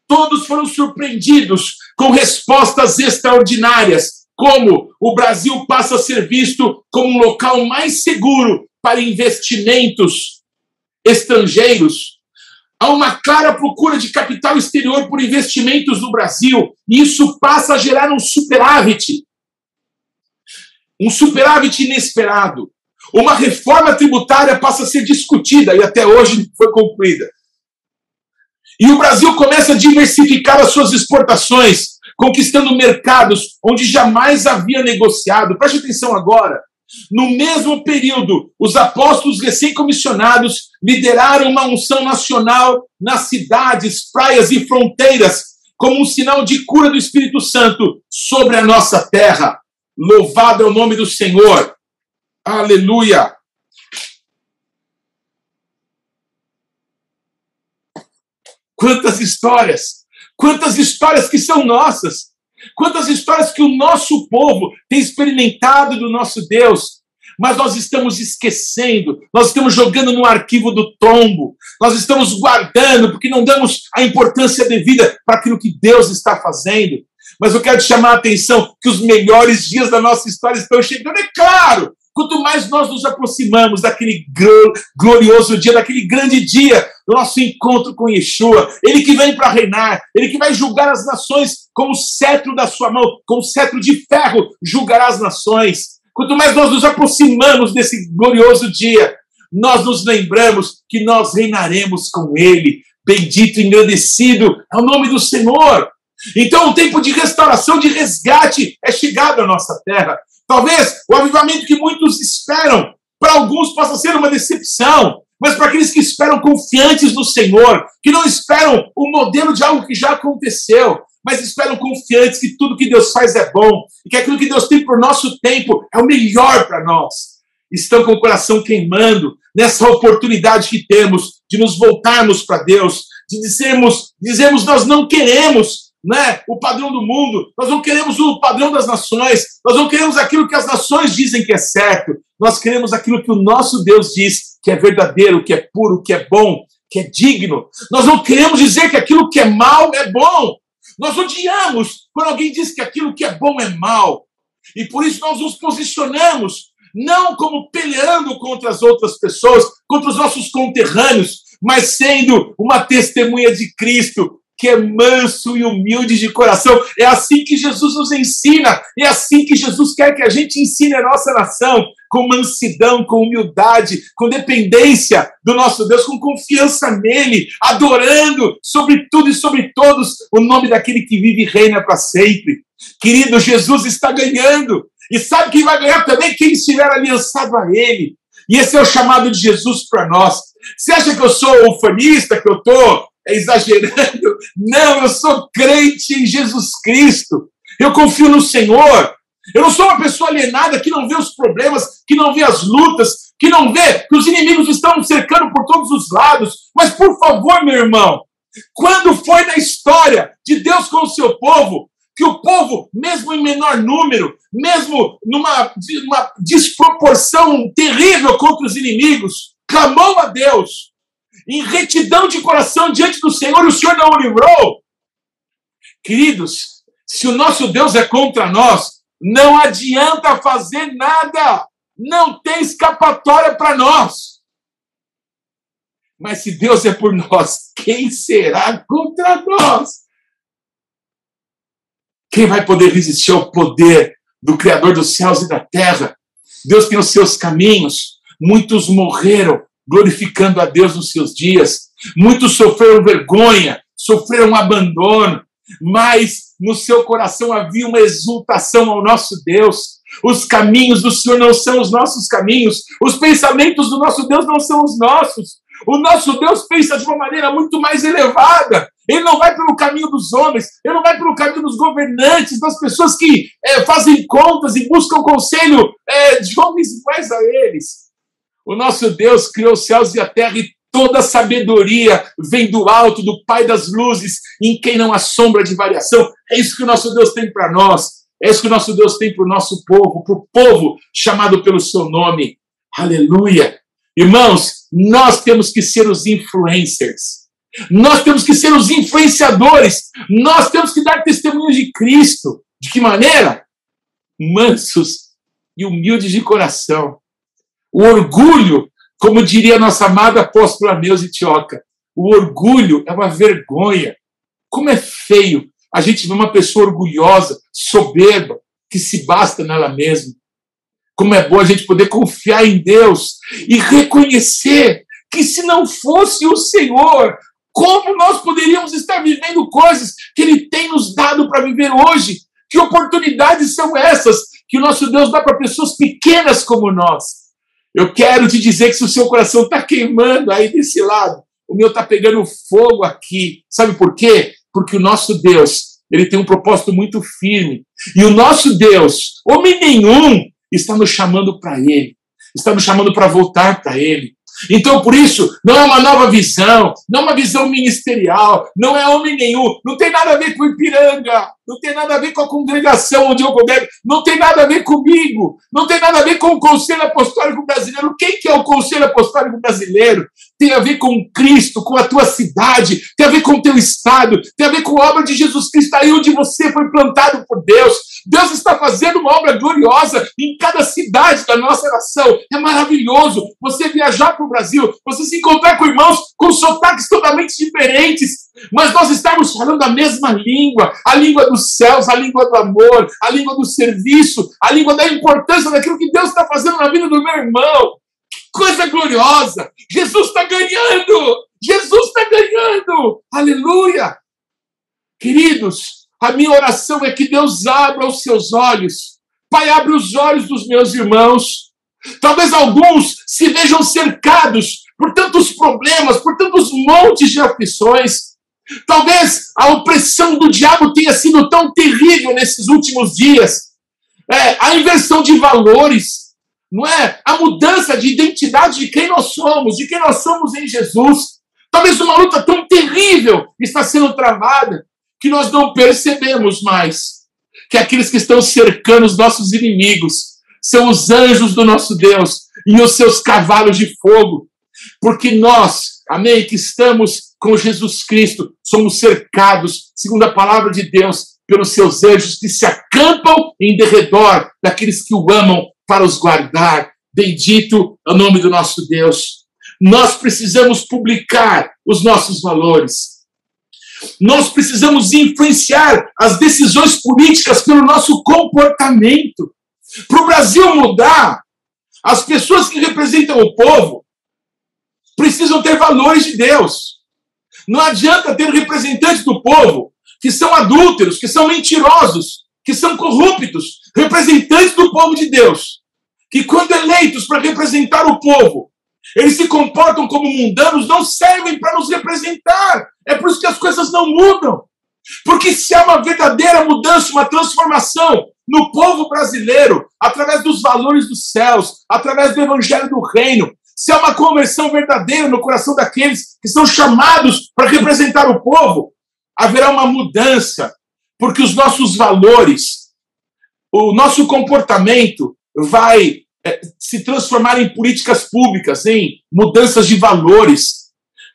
todos foram surpreendidos com respostas extraordinárias, como o Brasil passa a ser visto como um local mais seguro para investimentos estrangeiros. Há uma clara procura de capital exterior por investimentos no Brasil, e isso passa a gerar um superávit. Um superávit inesperado. Uma reforma tributária passa a ser discutida e até hoje foi concluída. E o Brasil começa a diversificar as suas exportações, conquistando mercados onde jamais havia negociado. Preste atenção agora. No mesmo período, os apóstolos recém-comissionados lideraram uma unção nacional nas cidades, praias e fronteiras, como um sinal de cura do Espírito Santo sobre a nossa terra. Louvado é o nome do Senhor. Aleluia. Quantas histórias, quantas histórias que são nossas, quantas histórias que o nosso povo tem experimentado do nosso Deus, mas nós estamos esquecendo, nós estamos jogando no arquivo do tombo, nós estamos guardando porque não damos a importância devida para aquilo que Deus está fazendo. Mas eu quero te chamar a atenção que os melhores dias da nossa história estão chegando, é claro! Quanto mais nós nos aproximamos daquele glorioso dia, daquele grande dia do nosso encontro com Yeshua, ele que vem para reinar, ele que vai julgar as nações com o cetro da sua mão, com o cetro de ferro, julgará as nações. Quanto mais nós nos aproximamos desse glorioso dia, nós nos lembramos que nós reinaremos com ele. Bendito e engrandecido é o nome do Senhor. Então, o tempo de restauração, de resgate é chegado à nossa terra. Talvez o avivamento que muitos esperam, para alguns possa ser uma decepção, mas para aqueles que esperam confiantes no Senhor, que não esperam o modelo de algo que já aconteceu, mas esperam confiantes que tudo que Deus faz é bom e que aquilo que Deus tem por nosso tempo é o melhor para nós. Estão com o coração queimando nessa oportunidade que temos de nos voltarmos para Deus, de dizermos, dizemos nós não queremos né, o padrão do mundo, nós não queremos o padrão das nações, nós não queremos aquilo que as nações dizem que é certo, nós queremos aquilo que o nosso Deus diz que é verdadeiro, que é puro, que é bom, que é digno. Nós não queremos dizer que aquilo que é mal é bom. Nós odiamos quando alguém diz que aquilo que é bom é mal. E por isso nós nos posicionamos não como peleando contra as outras pessoas, contra os nossos conterrâneos, mas sendo uma testemunha de Cristo, que é manso e humilde de coração. É assim que Jesus nos ensina, é assim que Jesus quer que a gente ensine a nossa nação, com mansidão, com humildade, com dependência do nosso Deus, com confiança nele, adorando sobre tudo e sobre todos o nome daquele que vive e reina para sempre. Querido, Jesus está ganhando. E sabe quem vai ganhar também? Quem estiver aliançado a ele. E esse é o chamado de Jesus para nós. Você acha que eu sou ufanista, que eu estou exagerando? Não, eu sou crente em Jesus Cristo. Eu confio no Senhor. Eu não sou uma pessoa alienada que não vê os problemas, que não vê as lutas, que não vê que os inimigos estão cercando por todos os lados. Mas, por favor, meu irmão, quando foi na história de Deus com o seu povo que o povo, mesmo em menor número, mesmo numa desproporção terrível contra os inimigos, clamou a Deus em retidão de coração diante do Senhor o Senhor não o livrou? Queridos, se o nosso Deus é contra nós, não adianta fazer nada. Não tem escapatória para nós. Mas se Deus é por nós, quem será contra nós? Quem vai poder resistir ao poder do Criador dos céus e da terra? Deus tem os seus caminhos. Muitos morreram glorificando a Deus nos seus dias. Muitos sofreram vergonha, sofreram abandono, mas no seu coração havia uma exultação ao nosso Deus. Os caminhos do Senhor não são os nossos caminhos, os pensamentos do nosso Deus não são os nossos. O nosso Deus pensa de uma maneira muito mais elevada. Ele não vai pelo caminho dos homens, ele não vai pelo caminho dos governantes, das pessoas que é, fazem contas e buscam conselho é, de homens iguais a eles. O nosso Deus criou os céus e a terra e toda sabedoria vem do alto, do Pai das luzes, em quem não há sombra de variação. É isso que o nosso Deus tem para nós. É isso que o nosso Deus tem para o nosso povo, para o povo chamado pelo seu nome. Aleluia. Irmãos, nós temos que ser os influencers. Nós temos que ser os influenciadores. Nós temos que dar testemunho de Cristo. De que maneira? Mansos e humildes de coração. O orgulho, como diria nossa amada apóstola Neuza Tioca, o orgulho é uma vergonha. Como é feio a gente ver uma pessoa orgulhosa, soberba, que se basta nela mesma. Como é bom a gente poder confiar em Deus e reconhecer que se não fosse o Senhor, como nós poderíamos estar vivendo coisas que Ele tem nos dado para viver hoje? Que oportunidades são essas que o nosso Deus dá para pessoas pequenas como nós? Eu quero te dizer que se o seu coração está queimando aí desse lado, o meu está pegando fogo aqui. Sabe por quê? Porque o nosso Deus, ele tem um propósito muito firme. E o nosso Deus, homem nenhum, está nos chamando para Ele, está nos chamando para voltar para Ele. Então, por isso, não é uma nova visão, não é uma visão ministerial, não é homem nenhum, não tem nada a ver com Ipiranga, não tem nada a ver com a congregação onde eu congrego, não tem nada a ver comigo, não tem nada a ver com o Conselho Apostólico Brasileiro. Quem que é o Conselho Apostólico Brasileiro? Tem a ver com Cristo, com a tua cidade, tem a ver com o teu estado, tem a ver com a obra de Jesus Cristo, aí onde você foi plantado por Deus. Deus está fazendo uma obra gloriosa em cada cidade da nossa nação. É maravilhoso você viajar para o Brasil, você se encontrar com irmãos com sotaques totalmente diferentes, mas nós estamos falando a mesma língua, a língua dos céus, a língua do amor, a língua do serviço, a língua da importância daquilo que Deus está fazendo na vida do meu irmão. Que coisa gloriosa! Jesus está ganhando! Jesus está ganhando! Aleluia! Queridos, a minha oração é que Deus abra os seus olhos. Pai, abre os olhos dos meus irmãos. Talvez alguns se vejam cercados por tantos problemas, por tantos montes de aflições. Talvez a opressão do diabo tenha sido tão terrível nesses últimos dias. É, a inversão de valores, não é? A mudança de identidade de quem nós somos, de quem nós somos em Jesus. Talvez uma luta tão terrível está sendo travada que nós não percebemos mais que aqueles que estão cercando os nossos inimigos são os anjos do nosso Deus e os seus cavalos de fogo, porque nós, amém, que estamos com Jesus Cristo, somos cercados, segundo a palavra de Deus, pelos seus anjos que se acampam em derredor daqueles que o amam para os guardar. Bendito é o nome do nosso Deus. Nós precisamos publicar os nossos valores. Nós precisamos influenciar as decisões políticas pelo nosso comportamento. Para o Brasil mudar, As pessoas que representam o povo precisam ter valores de Deus. Não adianta ter representantes do povo que são adúlteros, que são mentirosos, que são corruptos, representantes do povo de Deus, que quando eleitos para representar o povo, eles se comportam como mundanos, não servem para nos representar. É por isso que as coisas não mudam. Porque se há uma verdadeira mudança, uma transformação no povo brasileiro, através dos valores dos céus, através do evangelho do reino, se há uma conversão verdadeira no coração daqueles que são chamados para representar o povo, haverá uma mudança, porque os nossos valores, o nosso comportamento vai se transformar em políticas públicas, em mudanças de valores.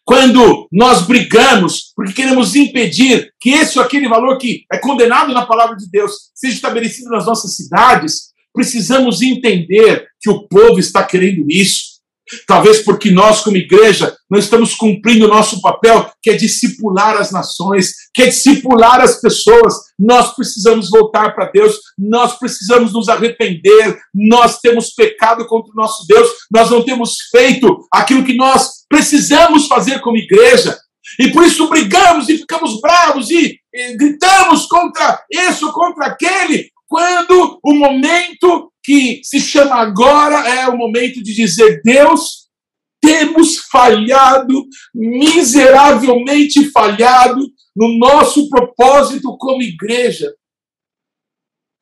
Quando nós brigamos porque queremos impedir que esse ou aquele valor que é condenado na palavra de Deus seja estabelecido nas nossas cidades, precisamos entender que o povo está querendo isso. Talvez porque nós, como igreja, não estamos cumprindo o nosso papel, que é discipular as nações, que é discipular as pessoas. Nós precisamos voltar para Deus, nós precisamos nos arrepender, nós temos pecado contra o nosso Deus, nós não temos feito aquilo que nós precisamos fazer como igreja. E por isso brigamos e ficamos bravos e, e gritamos contra isso, contra aquele, quando o momento que se chama agora é o momento de dizer: Deus, temos falhado, miseravelmente falhado no nosso propósito como igreja.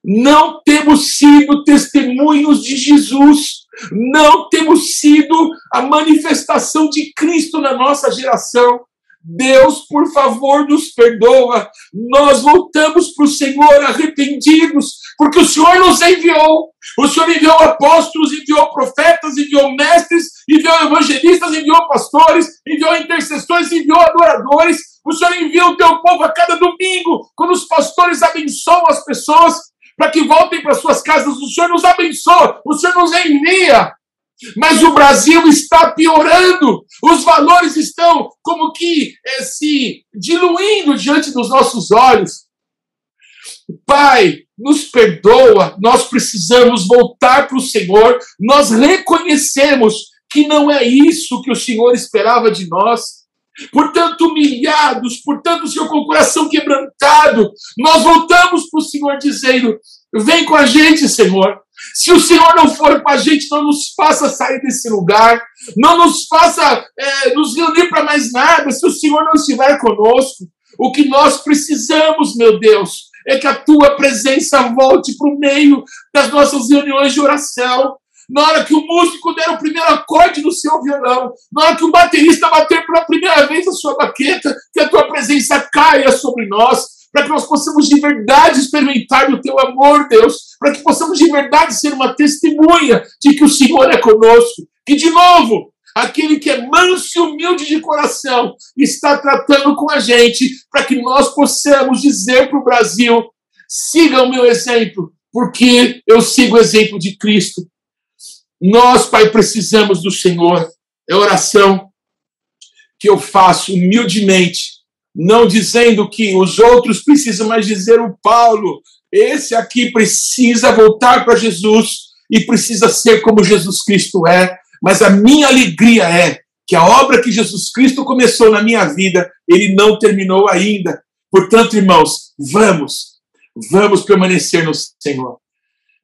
Não temos sido testemunhos de Jesus, não temos sido a manifestação de Cristo na nossa geração. Deus, por favor, nos perdoa. Nós voltamos para o Senhor arrependidos, porque o Senhor nos enviou. O Senhor enviou apóstolos, enviou profetas, enviou mestres, enviou evangelistas, enviou pastores, enviou intercessores, enviou adoradores. O Senhor envia o teu povo a cada domingo, quando os pastores abençoam as pessoas para que voltem para suas casas. O Senhor nos abençoa, o Senhor nos envia. Mas o Brasil está piorando, os valores estão como que é, se diluindo diante dos nossos olhos. Pai, nos perdoa, nós precisamos voltar para o Senhor, nós reconhecemos que não é isso que o Senhor esperava de nós. Portanto, humilhados, portanto, Senhor, com o coração quebrantado, nós voltamos para o Senhor dizendo: Vem com a gente, Senhor. Se o Senhor não for com a gente, não nos faça sair desse lugar, não nos faça é, nos reunir para mais nada, se o Senhor não estiver conosco. O que nós precisamos, meu Deus, é que a tua presença volte para o meio das nossas reuniões de oração. Na hora que o músico der o primeiro acorde no seu violão, na hora que o baterista bater pela primeira vez a sua baqueta, que a tua presença caia sobre nós, para que nós possamos de verdade experimentar o teu amor, Deus, para que possamos de verdade ser uma testemunha de que o Senhor é conosco. Que, de novo, aquele que é manso e humilde de coração está tratando com a gente, para que nós possamos dizer para o Brasil: siga o meu exemplo, porque eu sigo o exemplo de Cristo. Nós, Pai, precisamos do Senhor. É oração que eu faço humildemente não dizendo que os outros precisam, mas dizer o Paulo, esse aqui precisa voltar para Jesus e precisa ser como Jesus Cristo é. Mas a minha alegria é que a obra que Jesus Cristo começou na minha vida, ele não terminou ainda. Portanto, irmãos, vamos, vamos permanecer no Senhor.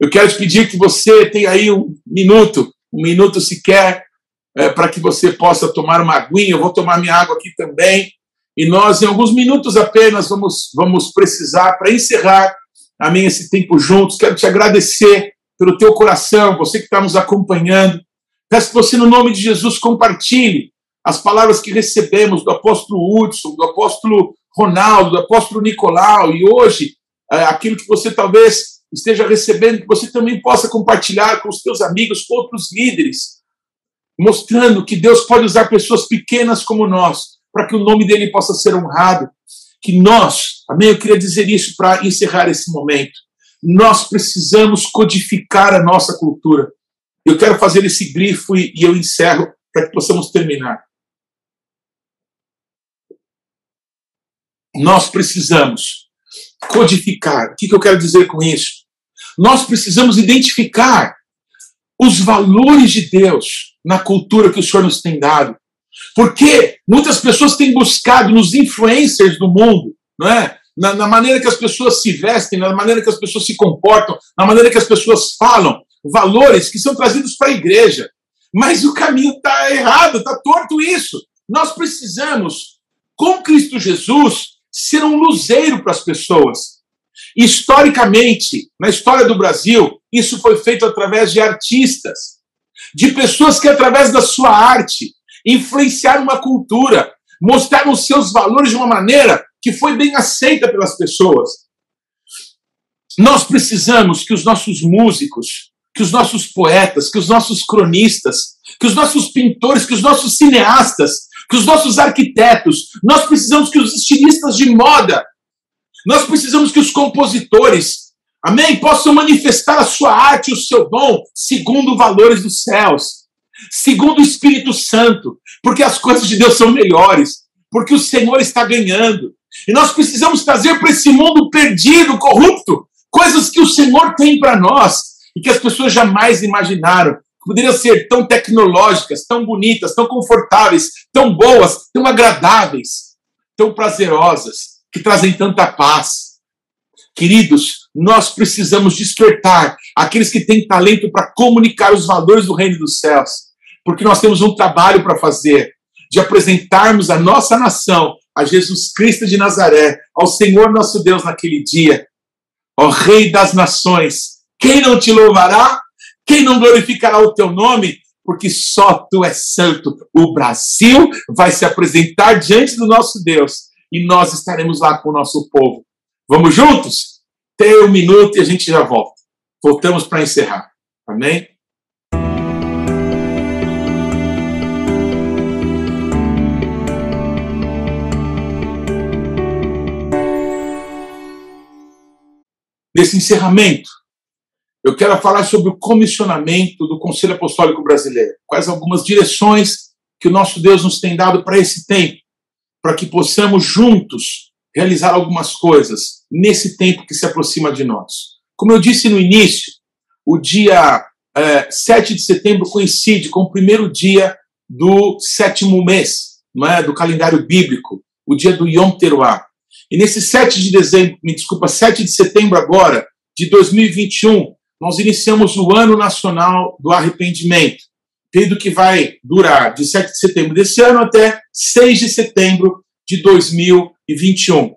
Eu quero te pedir que você tenha aí um minuto, um minuto sequer, é, para que você possa tomar uma aguinha. Eu vou tomar minha água aqui também. E nós, em alguns minutos apenas, vamos, vamos precisar, para encerrar amém, esse tempo juntos. Quero te agradecer pelo teu coração, você que está nos acompanhando. Peço que você, no nome de Jesus, compartilhe as palavras que recebemos do apóstolo Hudson, do apóstolo Ronaldo, do apóstolo Nicolau, e hoje, é, aquilo que você talvez esteja recebendo, que você também possa compartilhar com os teus amigos, com outros líderes, mostrando que Deus pode usar pessoas pequenas como nós para que o nome dele possa ser honrado. Que nós, amém? Eu queria dizer isso para encerrar esse momento. Nós precisamos codificar a nossa cultura. Eu quero fazer esse grifo e, eu encerro para que possamos terminar. Nós precisamos codificar. O que eu quero dizer com isso? Nós precisamos identificar os valores de Deus na cultura que o Senhor nos tem dado. Porque muitas pessoas têm buscado nos influencers do mundo, não é? Na, na, maneira que as pessoas se vestem, na maneira que as pessoas se comportam, na maneira que as pessoas falam, valores que são trazidos para a igreja. Mas o caminho está errado, está torto isso. Nós precisamos, com Cristo Jesus, ser um luzeiro para as pessoas. Historicamente, na história do Brasil, isso foi feito através de artistas, de pessoas que, através da sua arte, influenciaram uma cultura, mostraram seus valores de uma maneira que foi bem aceita pelas pessoas. Nós precisamos que os nossos músicos, que os nossos poetas, que os nossos cronistas, que os nossos pintores, que os nossos cineastas, que os nossos arquitetos, nós precisamos que os estilistas de moda, nós precisamos que os compositores, amém, possam manifestar a sua arte e o seu dom segundo valores dos céus, segundo o Espírito Santo, porque as coisas de Deus são melhores, porque o Senhor está ganhando. E nós precisamos trazer para esse mundo perdido, corrupto, coisas que o Senhor tem para nós e que as pessoas jamais imaginaram poderiam ser tão tecnológicas, tão bonitas, tão confortáveis, tão boas, tão agradáveis, tão prazerosas, que trazem tanta paz. Queridos, nós precisamos despertar aqueles que têm talento para comunicar os valores do reino dos céus, porque nós temos um trabalho para fazer de apresentarmos a nossa nação a Jesus Cristo de Nazaré, ao Senhor nosso Deus naquele dia. Ó Rei das nações, quem não te louvará? Quem não glorificará o teu nome? Porque só tu és santo. O Brasil vai se apresentar diante do nosso Deus e nós estaremos lá com o nosso povo. Vamos juntos? Tem um minuto e a gente já volta. Voltamos para encerrar. Amém? Nesse encerramento, eu quero falar sobre o comissionamento do Conselho Apostólico Brasileiro. Quais algumas direções que o nosso Deus nos tem dado para esse tempo, para que possamos juntos realizar algumas coisas nesse tempo que se aproxima de nós. Como eu disse no início, o dia é, 7 de setembro coincide com o primeiro dia do sétimo mês, não é, do calendário bíblico, o dia do Yom Teruah. E nesse 7 de dezembro, me desculpa, 7 de setembro agora, de 2021, nós iniciamos o Ano Nacional do Arrependimento, período que vai durar de 7 de setembro desse ano até 6 de setembro de 2021.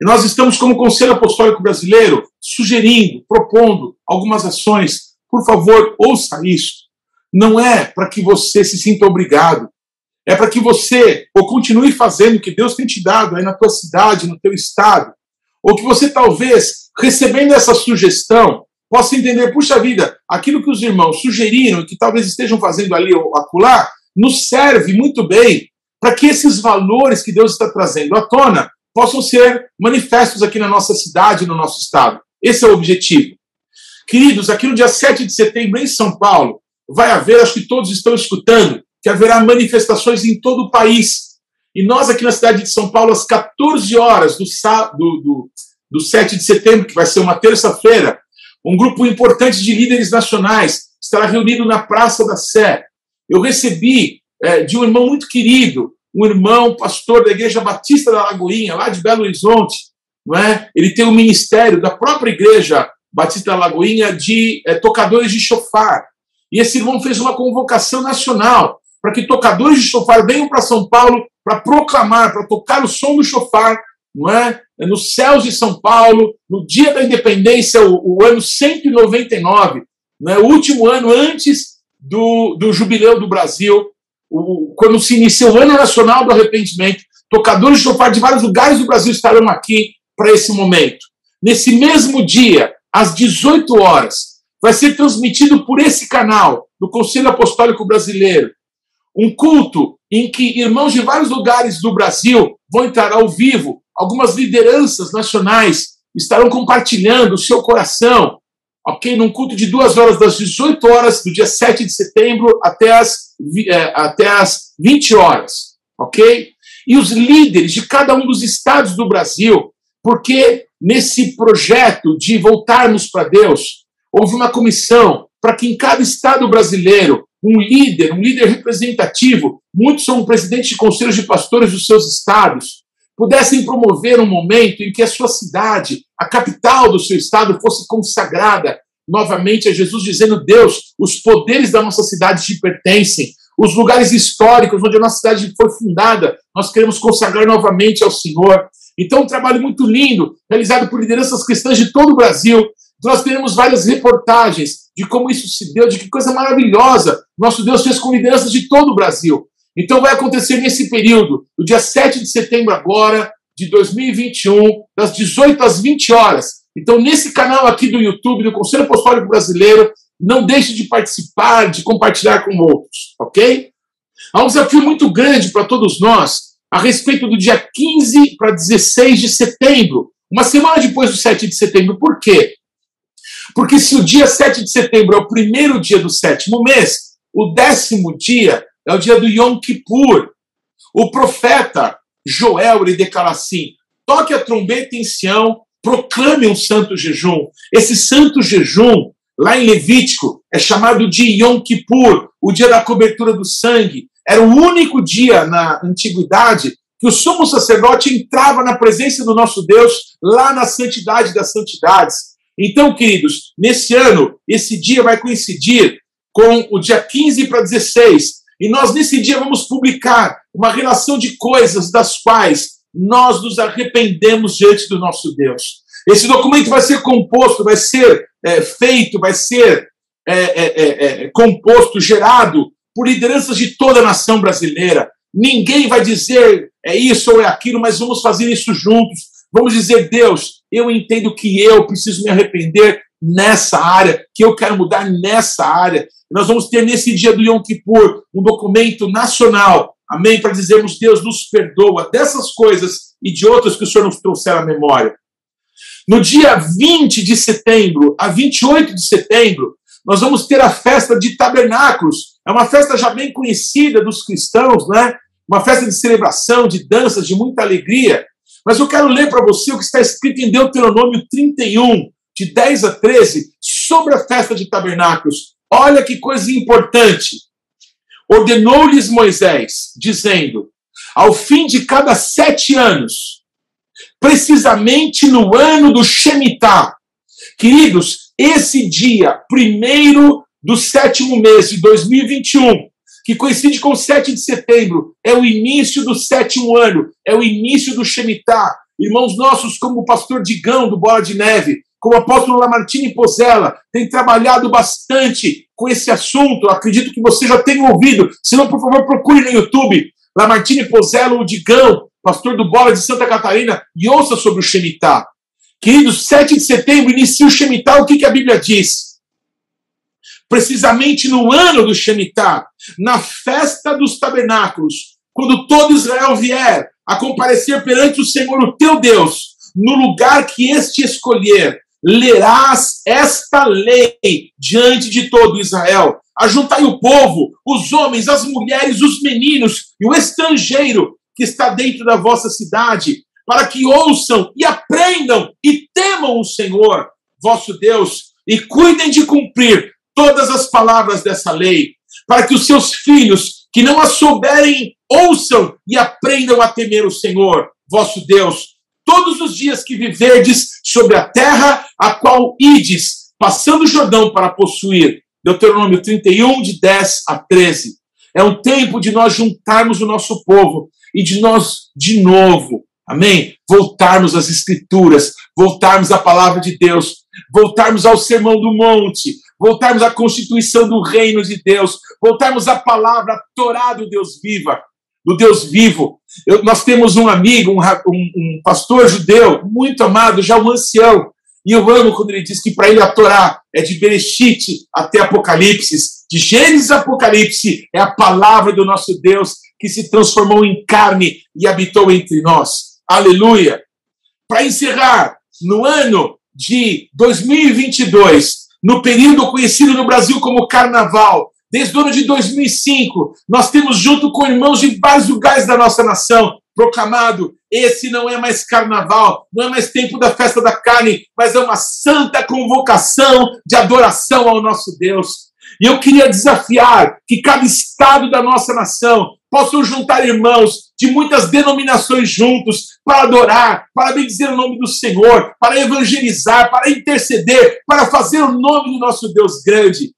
E nós estamos, como Conselho Apostólico Brasileiro, sugerindo, propondo algumas ações. Por favor, ouça isso. Não é para que você se sinta obrigado, é para que você ou continue fazendo o que Deus tem te dado aí na tua cidade, no teu estado, ou que você talvez, recebendo essa sugestão, possa entender, puxa vida, aquilo que os irmãos sugeriram, que talvez estejam fazendo ali ou acolá, nos serve muito bem para que esses valores que Deus está trazendo à tona possam ser manifestos aqui na nossa cidade, no nosso estado. Esse é o objetivo. Queridos, aqui no dia 7 de setembro, em São Paulo, vai haver, acho que todos estão escutando, que haverá manifestações em todo o país. E nós, aqui na cidade de São Paulo, às 14 horas do, do, do, do 7 de setembro, que vai ser uma terça-feira, um grupo importante de líderes nacionais estará reunido na Praça da Sé. Eu recebi é, de um irmão muito querido, um irmão pastor da Igreja Batista da Lagoinha, lá de Belo Horizonte. Não é? Ele tem um ministério da própria Igreja Batista da Lagoinha de é, tocadores de chofar. E esse irmão fez uma convocação nacional para que tocadores de chofar venham para São Paulo para proclamar, para tocar o som do chofar não é? é? Nos céus de São Paulo, no dia da independência, o, o ano 199, né? o último ano antes do, do jubileu do Brasil, o, quando se inicia o ano nacional do arrependimento, tocadores de chofar de vários lugares do Brasil estarão aqui para esse momento. Nesse mesmo dia, às 18 horas, vai ser transmitido por esse canal do Conselho Apostólico Brasileiro um culto em que irmãos de vários lugares do Brasil vão entrar ao vivo algumas lideranças nacionais estarão compartilhando o seu coração, ok? Num culto de duas horas, das 18 horas do dia 7 de setembro até as, é, até as 20 horas, ok? E os líderes de cada um dos estados do Brasil, porque nesse projeto de voltarmos para Deus, houve uma comissão para que em cada estado brasileiro, um líder, um líder representativo, muitos são presidentes de conselhos de pastores dos seus estados, pudessem promover um momento em que a sua cidade, a capital do seu estado, fosse consagrada novamente a Jesus, dizendo: Deus, os poderes da nossa cidade te pertencem, os lugares históricos onde a nossa cidade foi fundada, nós queremos consagrar novamente ao Senhor. Então, um trabalho muito lindo, realizado por lideranças cristãs de todo o Brasil. Nós teremos várias reportagens de como isso se deu, de que coisa maravilhosa nosso Deus fez com lideranças de todo o Brasil. Então, vai acontecer nesse período, no dia 7 de setembro, agora, de 2021, das 18 às 20 horas. Então, nesse canal aqui do YouTube, do Conselho Apostólico Brasileiro, não deixe de participar, de compartilhar com outros, ok? Há um desafio muito grande para todos nós a respeito do dia 15 para 16 de setembro, uma semana depois do 7 de setembro. Por quê? Porque se o dia 7 de setembro é o primeiro dia do sétimo mês, o décimo dia é o dia do Yom Kippur. O profeta Joel ele declara assim: toque a trombeta em Sião, proclame um santo jejum. Esse santo jejum Lá em Levítico, é chamado de Yom Kippur, o dia da cobertura do sangue. Era o único dia na antiguidade que o sumo sacerdote entrava na presença do nosso Deus, lá na santidade das santidades. Então, queridos, nesse ano, esse dia vai coincidir com o dia 15 para 16. E nós, nesse dia, vamos publicar uma relação de coisas das quais nós nos arrependemos diante do nosso Deus. Esse documento vai ser composto, vai ser é, feito, vai ser é é, é, é, composto, gerado por lideranças de toda a nação brasileira. Ninguém vai dizer é isso ou é aquilo, mas vamos fazer isso juntos. Vamos dizer, Deus, eu entendo que eu preciso me arrepender nessa área, que eu quero mudar nessa área. Nós vamos ter nesse dia do Yom Kippur um documento nacional, amém, para dizermos, Deus nos perdoa dessas coisas e de outras que o Senhor nos trouxer à memória. No dia 20 de setembro a 28 de setembro, nós vamos ter a festa de tabernáculos. É uma festa já bem conhecida dos cristãos, né? Uma festa de celebração, de danças, de muita alegria. Mas eu quero ler para você o que está escrito em Deuteronômio 31, de 10 a 13, sobre a festa de tabernáculos. Olha que coisa importante. Ordenou-lhes Moisés, dizendo: ao fim de cada sete anos, precisamente no ano do Shemitah. Queridos, esse dia, primeiro do sétimo mês de 2021, que coincide com 7 de setembro, é o início do sétimo ano, é o início do Shemitah. Irmãos nossos, como o pastor Digão, do Bola de Neve, como o apóstolo Lamartine Pozella, tem trabalhado bastante com esse assunto. Acredito que você já tenha ouvido. Se não, por favor, procure no YouTube. Lamartine Pozella, o Digão, pastor do Bola de Santa Catarina, e ouça sobre o Shemitah. Queridos, 7 de setembro inicia o Shemitah, o que, que a Bíblia diz? Precisamente no ano do Shemitah, na festa dos tabernáculos, quando todo Israel vier a comparecer perante o Senhor, o teu Deus, no lugar que este escolher, lerás esta lei diante de todo Israel. Ajuntai o povo, os homens, as mulheres, os meninos e o estrangeiro que está dentro da vossa cidade, para que ouçam e aprendam e temam o Senhor, vosso Deus, e cuidem de cumprir todas as palavras dessa lei, para que os seus filhos, que não a souberem, ouçam e aprendam a temer o Senhor, vosso Deus, todos os dias que viverdes sobre a terra a qual ides, passando o Jordão para possuir. Deuteronômio 31, de 10 a 13. É um tempo de nós juntarmos o nosso povo e de nós, de novo, amém? Voltarmos às Escrituras, voltarmos à palavra de Deus, voltarmos ao Sermão do Monte, voltarmos à constituição do reino de Deus, voltarmos à palavra, Torá do Deus viva, do Deus vivo. Eu, nós temos um amigo, um, um, um, pastor judeu, muito amado, já um ancião, e eu amo quando ele diz que para ele a Torá é de Bereshit até Apocalipse, de Gênesis a Apocalipse, é a palavra do nosso Deus que se transformou em carne e habitou entre nós. Aleluia! Para encerrar, no ano de 2022, no período conhecido no Brasil como Carnaval, desde o ano de 2005, nós temos, junto com irmãos de vários lugares da nossa nação, proclamado: esse não é mais carnaval, não é mais tempo da festa da carne, mas é uma santa convocação de adoração ao nosso Deus. E eu queria desafiar que cada estado da nossa nação possam juntar irmãos de muitas denominações juntos para adorar, para bendizer o nome do Senhor, para evangelizar, para interceder, para fazer o nome do nosso Deus grande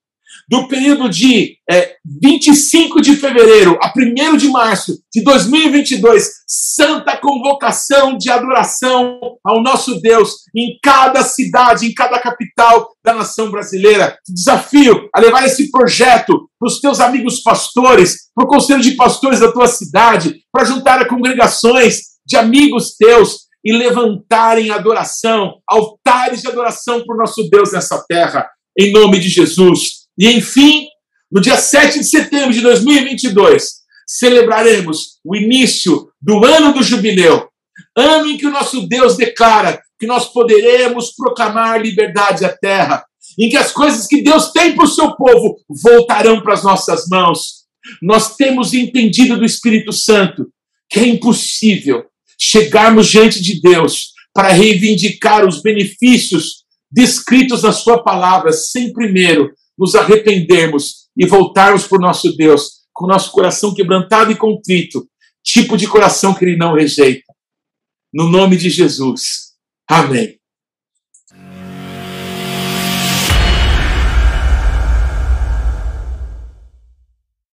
do período de é, 25 de fevereiro a 1 de março de 2022, santa convocação de adoração ao nosso Deus em cada cidade, em cada capital da nação brasileira. Desafio a levar esse projeto para os teus amigos pastores, para o conselho de pastores da tua cidade, para juntar congregações de amigos teus e levantarem adoração, altares de adoração para o nosso Deus nessa terra, em nome de Jesus. E, enfim, no dia 7 de setembro de 2022, celebraremos o início do ano do jubileu, ano em que o nosso Deus declara que nós poderemos proclamar liberdade à terra, em que as coisas que Deus tem para o seu povo voltarão para as nossas mãos. Nós temos entendido do Espírito Santo que é impossível chegarmos diante de Deus para reivindicar os benefícios descritos na Sua palavra, sem primeiro nos arrependermos e voltarmos para o nosso Deus com nosso coração quebrantado e contrito, tipo de coração que Ele não rejeita. No nome de Jesus. Amém.